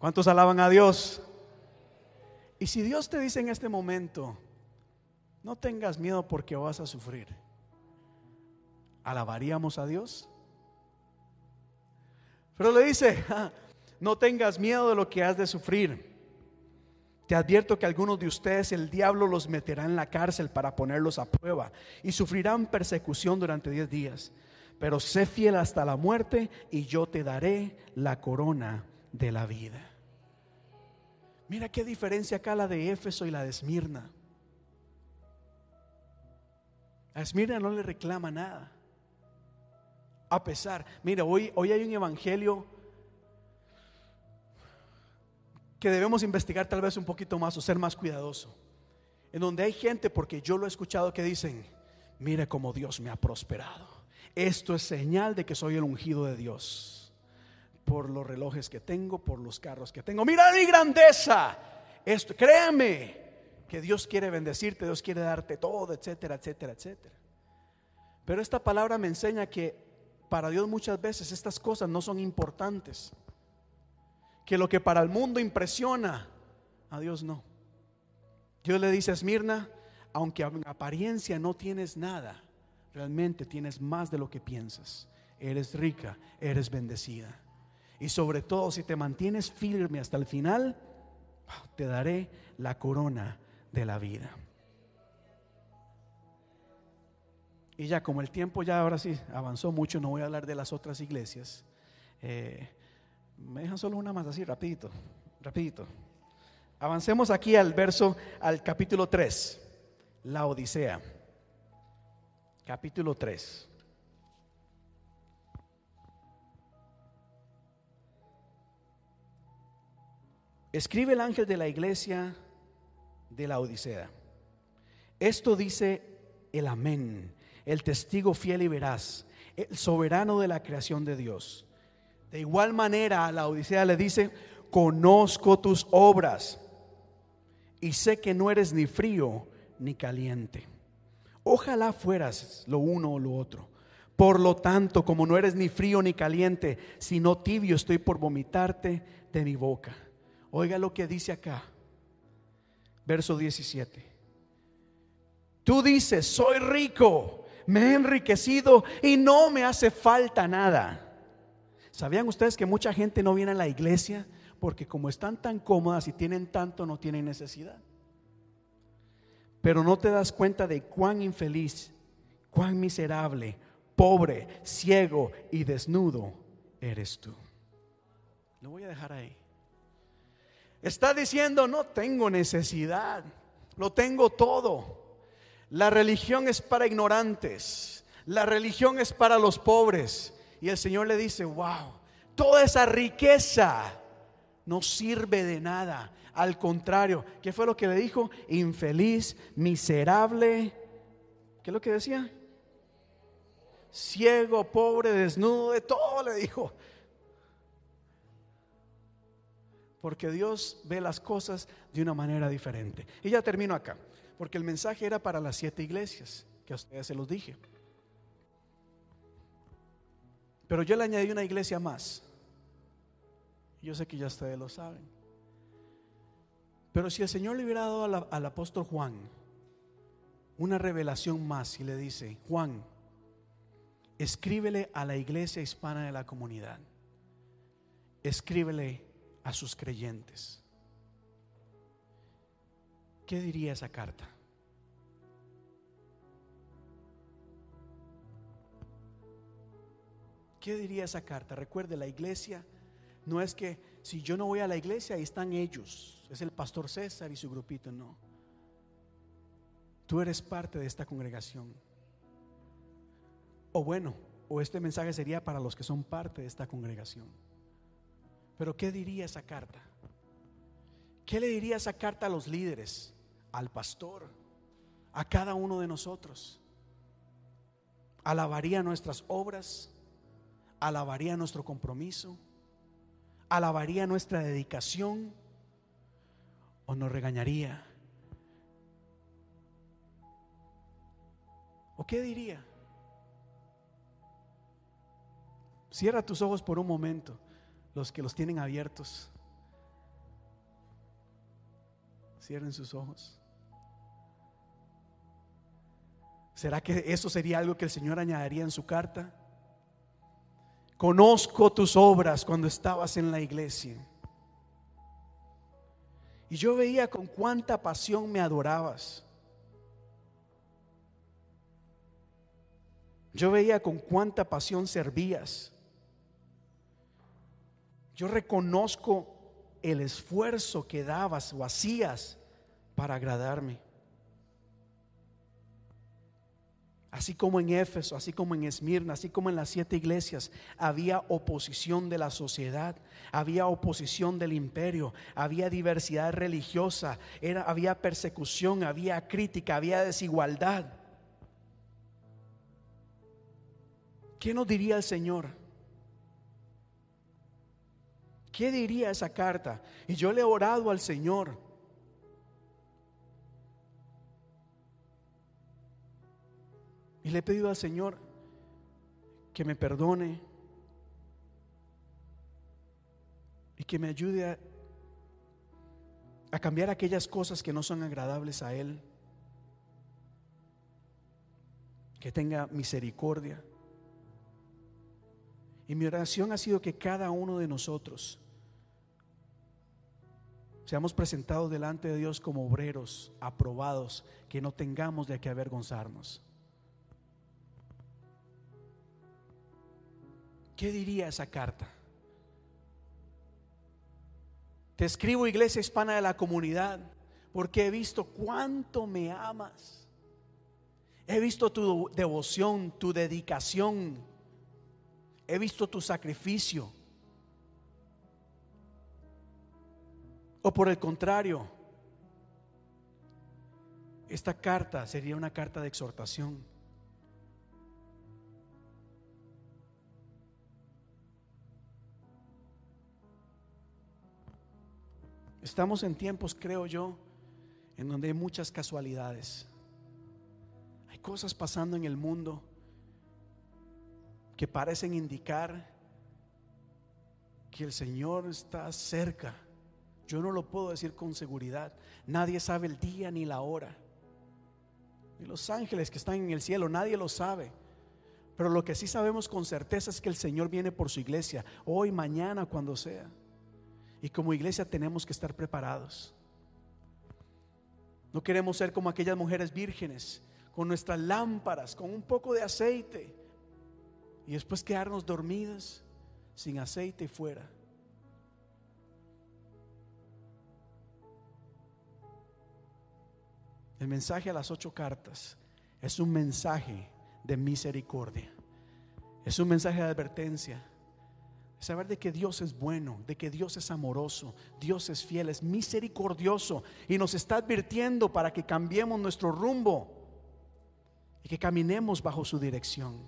¿Cuántos alaban a Dios? Y si Dios te dice en este momento, no tengas miedo porque vas a sufrir, ¿alabaríamos a Dios? Pero le dice, "Ah, no tengas miedo de lo que has de sufrir. Te advierto que algunos de ustedes el diablo los meterá en la cárcel para ponerlos a prueba y sufrirán persecución durante diez días. Pero sé fiel hasta la muerte y yo te daré la corona de la vida. Mira qué diferencia acá la de Éfeso y la de Esmirna. A Esmirna no le reclama nada. A pesar, mira, hoy, hoy hay un evangelio que debemos investigar tal vez un poquito más o ser más cuidadoso. En donde hay gente, porque yo lo he escuchado, que dicen, mire cómo Dios me ha prosperado. Esto es señal de que soy el ungido de Dios. Por los relojes que tengo, por los carros que tengo. Mira mi grandeza. Esto, créeme que Dios quiere bendecirte, Dios quiere darte todo, etcétera, etcétera, etcétera. Pero esta palabra me enseña que para Dios muchas veces estas cosas no son importantes. Que lo que para el mundo impresiona, a Dios no. Dios le dice a Esmirna, aunque en apariencia no tienes nada, realmente tienes más de lo que piensas. Eres rica, eres bendecida. Y sobre todo, si te mantienes firme hasta el final, te daré la corona de la vida. Y ya como el tiempo ya ahora sí avanzó mucho, no voy a hablar de las otras iglesias. Eh, me dejan solo una más así, rapidito, rapidito. Avancemos aquí al verso, al capítulo 3, la Odisea. Capítulo 3. Escribe el ángel de la iglesia de la Odisea. Esto dice el amén, el testigo fiel y veraz, el soberano de la creación de Dios. De igual manera a la Odisea le dice, conozco tus obras y sé que no eres ni frío ni caliente. Ojalá fueras lo uno o lo otro. Por lo tanto, como no eres ni frío ni caliente, sino tibio, estoy por vomitarte de mi boca. Oiga lo que dice acá, verso 17. Tú dices, soy rico, me he enriquecido y no me hace falta nada. ¿Sabían ustedes que mucha gente no viene a la iglesia porque como están tan cómodas y tienen tanto, no tienen necesidad? Pero no te das cuenta de cuán infeliz, cuán miserable, pobre, ciego y desnudo eres tú. Lo voy a dejar ahí. Está diciendo, no tengo necesidad, lo tengo todo. La religión es para ignorantes, la religión es para los pobres. Y el Señor le dice, wow, toda esa riqueza no sirve de nada. Al contrario, ¿qué fue lo que le dijo? Infeliz, miserable. ¿Qué es lo que decía? Ciego, pobre, desnudo, de todo le dijo. Porque Dios ve las cosas de una manera diferente. Y ya termino acá, porque el mensaje era para las siete iglesias, que a ustedes se los dije. Pero yo le añadí una iglesia más. Yo sé que ya ustedes lo saben. Pero si el Señor le hubiera dado al, al apóstol Juan una revelación más y le dice, Juan, escríbele a la iglesia hispana de la comunidad, escríbele a sus creyentes. ¿Qué diría esa carta? ¿Qué diría esa carta? Recuerde, la iglesia no es que si yo no voy a la iglesia, ahí están ellos. Es el pastor César y su grupito, no. Tú eres parte de esta congregación. O bueno, o este mensaje sería para los que son parte de esta congregación. Pero ¿qué diría esa carta? ¿Qué le diría esa carta a los líderes, al pastor, a cada uno de nosotros? ¿Alabaría nuestras obras? ¿Alabaría nuestro compromiso? ¿Alabaría nuestra dedicación? ¿O nos regañaría? ¿O qué diría? Cierra tus ojos por un momento los que los tienen abiertos. Cierren sus ojos. ¿Será que eso sería algo que el Señor añadiría en su carta? Conozco tus obras cuando estabas en la iglesia. Y yo veía con cuánta pasión me adorabas. Yo veía con cuánta pasión servías. Yo reconozco el esfuerzo que dabas o hacías para agradarme. Así como en Éfeso, así como en Esmirna, así como en las siete iglesias, había oposición de la sociedad, había oposición del imperio, había diversidad religiosa, era, había persecución, había crítica, había desigualdad. ¿Qué nos diría el Señor? ¿Qué diría esa carta? Y yo le he orado al Señor. Y le he pedido al Señor que me perdone y que me ayude a, cambiar aquellas cosas que no son agradables a Él. Que tenga misericordia. Y mi oración ha sido que cada uno de nosotros seamos presentados delante de Dios como obreros aprobados, que no tengamos de qué avergonzarnos. ¿Qué diría esa carta? Te escribo, iglesia hispana de la comunidad, porque he visto cuánto me amas. He visto tu devoción, tu dedicación. He visto tu sacrificio. O por el contrario, esta carta sería una carta de exhortación. Estamos en tiempos, creo yo, en donde hay muchas casualidades. Hay cosas pasando en el mundo que parecen indicar que el Señor está cerca. Yo no lo puedo decir con seguridad. Nadie sabe el día ni la hora. Ni los ángeles que están en el cielo, nadie lo sabe. Pero lo que sí sabemos con certeza es que el Señor viene por su iglesia, hoy, mañana, cuando sea. Y como iglesia tenemos que estar preparados. No queremos ser como aquellas mujeres vírgenes, con nuestras lámparas, con un poco de aceite, y después quedarnos dormidas sin aceite fuera. El mensaje a las ocho cartas es un mensaje de misericordia. Es un mensaje de advertencia. Saber de que Dios es bueno, de que Dios es amoroso, Dios es fiel, es misericordioso y nos está advirtiendo para que cambiemos nuestro rumbo y que caminemos bajo su dirección.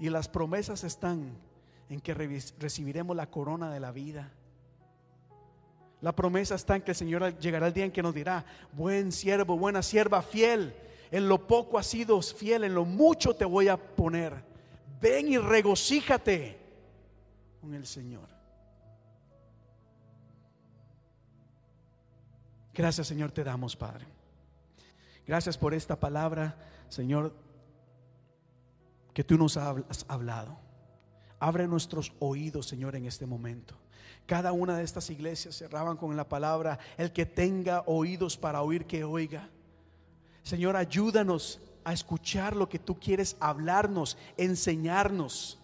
Y las promesas están en que recibiremos la corona de la vida. La promesa está en que el Señor llegará el día en que nos dirá, buen siervo, buena sierva, fiel. En lo poco has sido fiel, en lo mucho te voy a poner. Ven y regocíjate con el Señor. Gracias Señor te damos, Padre. Gracias por esta palabra, Señor, que tú nos has hablado. Abre nuestros oídos, Señor, en este momento. Cada una de estas iglesias cerraban con la palabra, el que tenga oídos para oír, que oiga. Señor, ayúdanos a escuchar lo que tú quieres hablarnos, enseñarnos.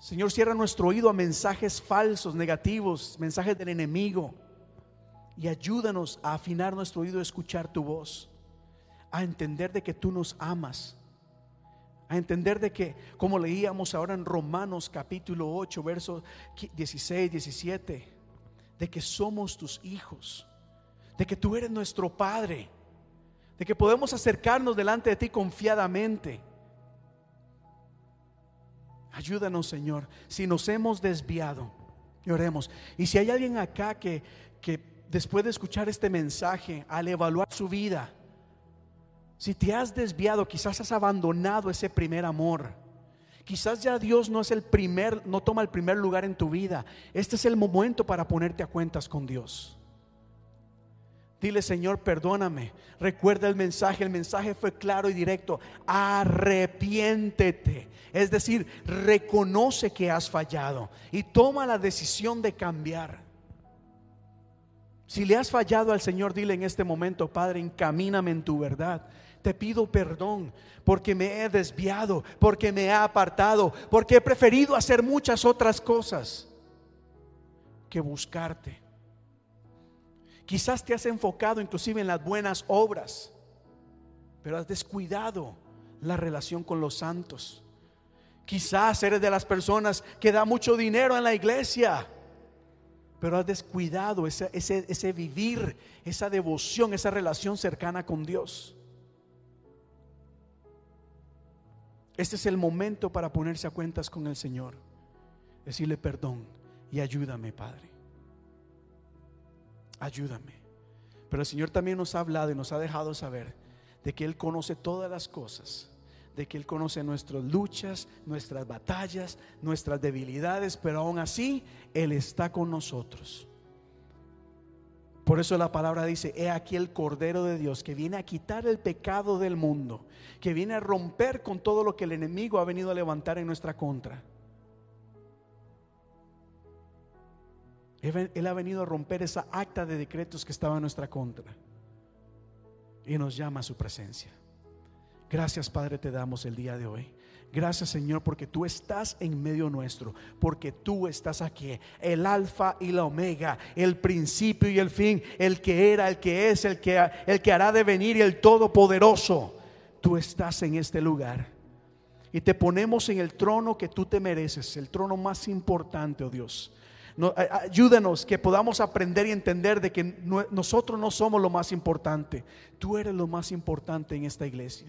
Señor, cierra nuestro oído a mensajes falsos, negativos, mensajes del enemigo. Y ayúdanos a afinar nuestro oído a escuchar tu voz, a entender de que tú nos amas, a entender de que, como leíamos ahora en Romanos capítulo 8, versos 16, 17, de que somos tus hijos de que tú eres nuestro Padre, de que podemos acercarnos delante de ti confiadamente. Ayúdanos, Señor, si nos hemos desviado, oremos. Y si hay alguien acá que, que después de escuchar este mensaje, al evaluar su vida, si te has desviado, quizás has abandonado ese primer amor. Quizás ya Dios no es el primer, no toma el primer lugar en tu vida. Este es el momento para ponerte a cuentas con Dios. Dile, Señor, perdóname. Recuerda el mensaje. El mensaje fue claro y directo. Arrepiéntete. Es decir, reconoce que has fallado y toma la decisión de cambiar. Si le has fallado al Señor, dile en este momento, Padre, encamíname en tu verdad. Te pido perdón porque me he desviado, porque me he apartado, porque he preferido hacer muchas otras cosas que buscarte. Quizás te has enfocado inclusive en las buenas obras, pero has descuidado la relación con los santos. Quizás eres de las personas que da mucho dinero en la iglesia, pero has descuidado ese, ese, vivir, esa devoción, esa relación cercana con Dios. Este es el momento para ponerse a cuentas con el Señor, decirle perdón y ayúdame, Padre ayúdame. Pero el Señor también nos ha hablado y nos ha dejado saber de que Él conoce todas las cosas, de que Él conoce nuestras luchas, nuestras batallas, nuestras debilidades, pero aún así Él está con nosotros. Por eso la palabra dice, he aquí el Cordero de Dios que viene a quitar el pecado del mundo, que viene a romper con todo lo que el enemigo ha venido a levantar en nuestra contra. Él ha venido a romper esa acta de decretos que estaba en nuestra contra. Y nos llama a su presencia. Gracias Padre te damos el día de hoy. Gracias Señor porque tú estás en medio nuestro, porque tú estás aquí, el alfa y la omega, el principio y el fin, el que era, el que es, el que, el que hará de venir y el todopoderoso. Tú estás en este lugar y te ponemos en el trono que tú te mereces, el trono más importante, oh Dios ayúdanos que podamos aprender y entender de que nosotros no somos lo más importante. Tú eres lo más importante en esta iglesia.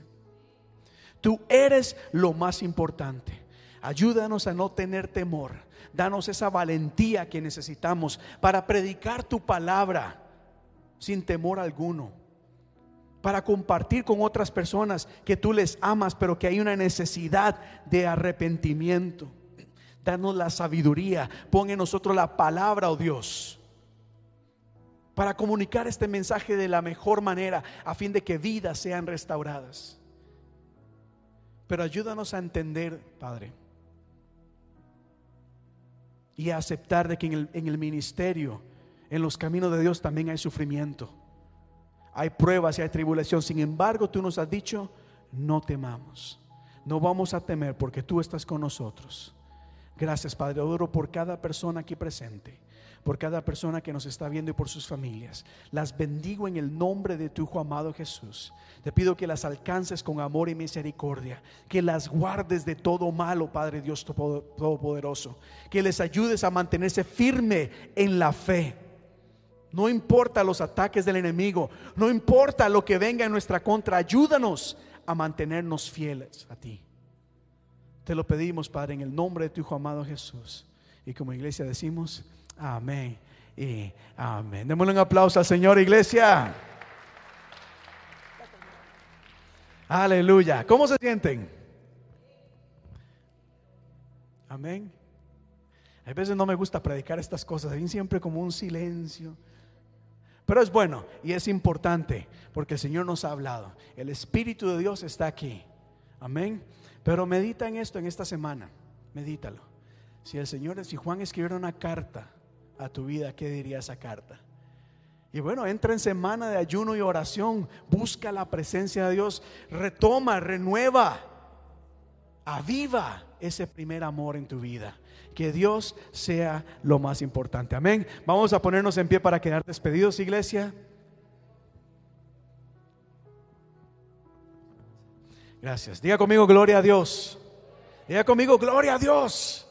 Tú eres lo más importante. Ayúdanos a no tener temor. Danos esa valentía que necesitamos para predicar tu palabra sin temor alguno. Para compartir con otras personas que tú les amas, pero que hay una necesidad de arrepentimiento. Danos la sabiduría. Pon en nosotros la palabra, oh Dios. para comunicar este mensaje de la mejor manera a fin de que vidas sean restauradas. Pero ayúdanos a entender, Padre, y a aceptar de que en el, ministerio, en los caminos de Dios también hay sufrimiento, hay pruebas y hay tribulación. Sin embargo, tú nos has dicho, no temamos, no vamos a temer porque tú estás con nosotros. Gracias, Padre, oro por cada persona aquí presente por cada persona que nos está viendo y por sus familias. Las bendigo en el nombre de tu Hijo amado Jesús. Te pido que las alcances con amor y misericordia, que las guardes de todo malo, Padre Dios Todopoderoso, que les ayudes a mantenerse firme en la fe. No importa los ataques del enemigo, no importa lo que venga en nuestra contra, ayúdanos a mantenernos fieles a ti. Te lo pedimos, Padre, en el nombre de tu Hijo amado Jesús. Y como iglesia decimos, Amén y amén. Démosle un aplauso al Señor, iglesia. Aleluya. ¿Cómo se sienten? Amén. A veces no me gusta predicar estas cosas, hay siempre como un silencio. Pero es bueno y es importante porque el Señor nos ha hablado. El Espíritu de Dios está aquí. Amén. Pero medita en esto en esta semana. Medítalo. Si el Señor, si Juan escribiera una carta a tu vida, ¿qué diría esa carta? Y bueno, entra en semana de ayuno y oración, busca la presencia de Dios, retoma, renueva, aviva ese primer amor en tu vida. Que Dios sea lo más importante. Amén. Vamos a ponernos en pie para quedar despedidos, iglesia. Gracias. Diga conmigo, gloria a Dios. Diga conmigo, gloria a Dios.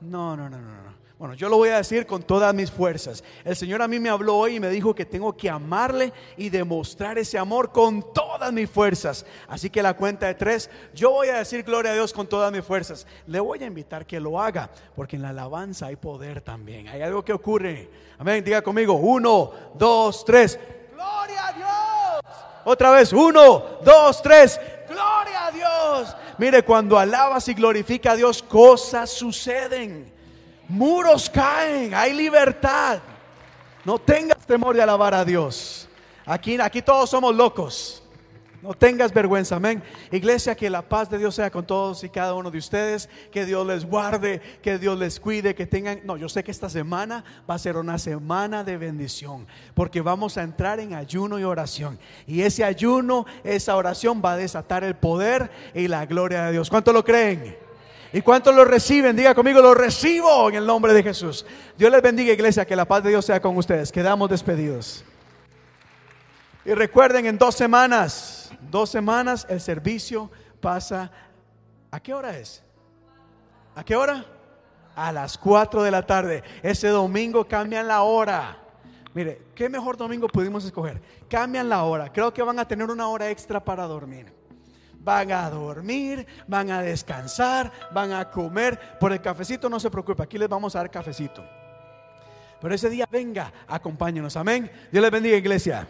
No, no, no, no, no. Bueno, yo lo voy a decir con todas mis fuerzas. El Señor a mí me habló hoy y me dijo que tengo que amarle y demostrar ese amor con todas mis fuerzas. Así que la cuenta de tres, yo voy a decir gloria a Dios con todas mis fuerzas. Le voy a invitar que lo haga, porque en la alabanza hay poder también. Hay algo que ocurre. Amén, diga conmigo, uno, dos, tres. Gloria a Dios. Otra vez, uno, dos, tres. Gloria a Dios. Mire, cuando alabas y glorifica a Dios, cosas suceden. Muros caen, hay libertad. No tengas temor de alabar a Dios. Aquí, aquí todos somos locos. No tengas vergüenza, amén. Iglesia, que la paz de Dios sea con todos y cada uno de ustedes. Que Dios les guarde, que Dios les cuide, que tengan... No, yo sé que esta semana va a ser una semana de bendición, porque vamos a entrar en ayuno y oración. Y ese ayuno, esa oración va a desatar el poder y la gloria de Dios. ¿Cuánto lo creen? ¿Y cuántos lo reciben? Diga conmigo, lo recibo en el nombre de Jesús. Dios les bendiga, iglesia, que la paz de Dios sea con ustedes. Quedamos despedidos. Y recuerden, en dos semanas, dos semanas el servicio pasa. ¿A qué hora es? ¿A qué hora? A las 4 de la tarde. Ese domingo cambian la hora. Mire, ¿qué mejor domingo pudimos escoger? Cambian la hora. Creo que van a tener una hora extra para dormir van a dormir, van a descansar, van a comer. Por el cafecito no se preocupe, aquí les vamos a dar cafecito. Pero ese día venga, acompáñenos, amén. Dios les bendiga, iglesia.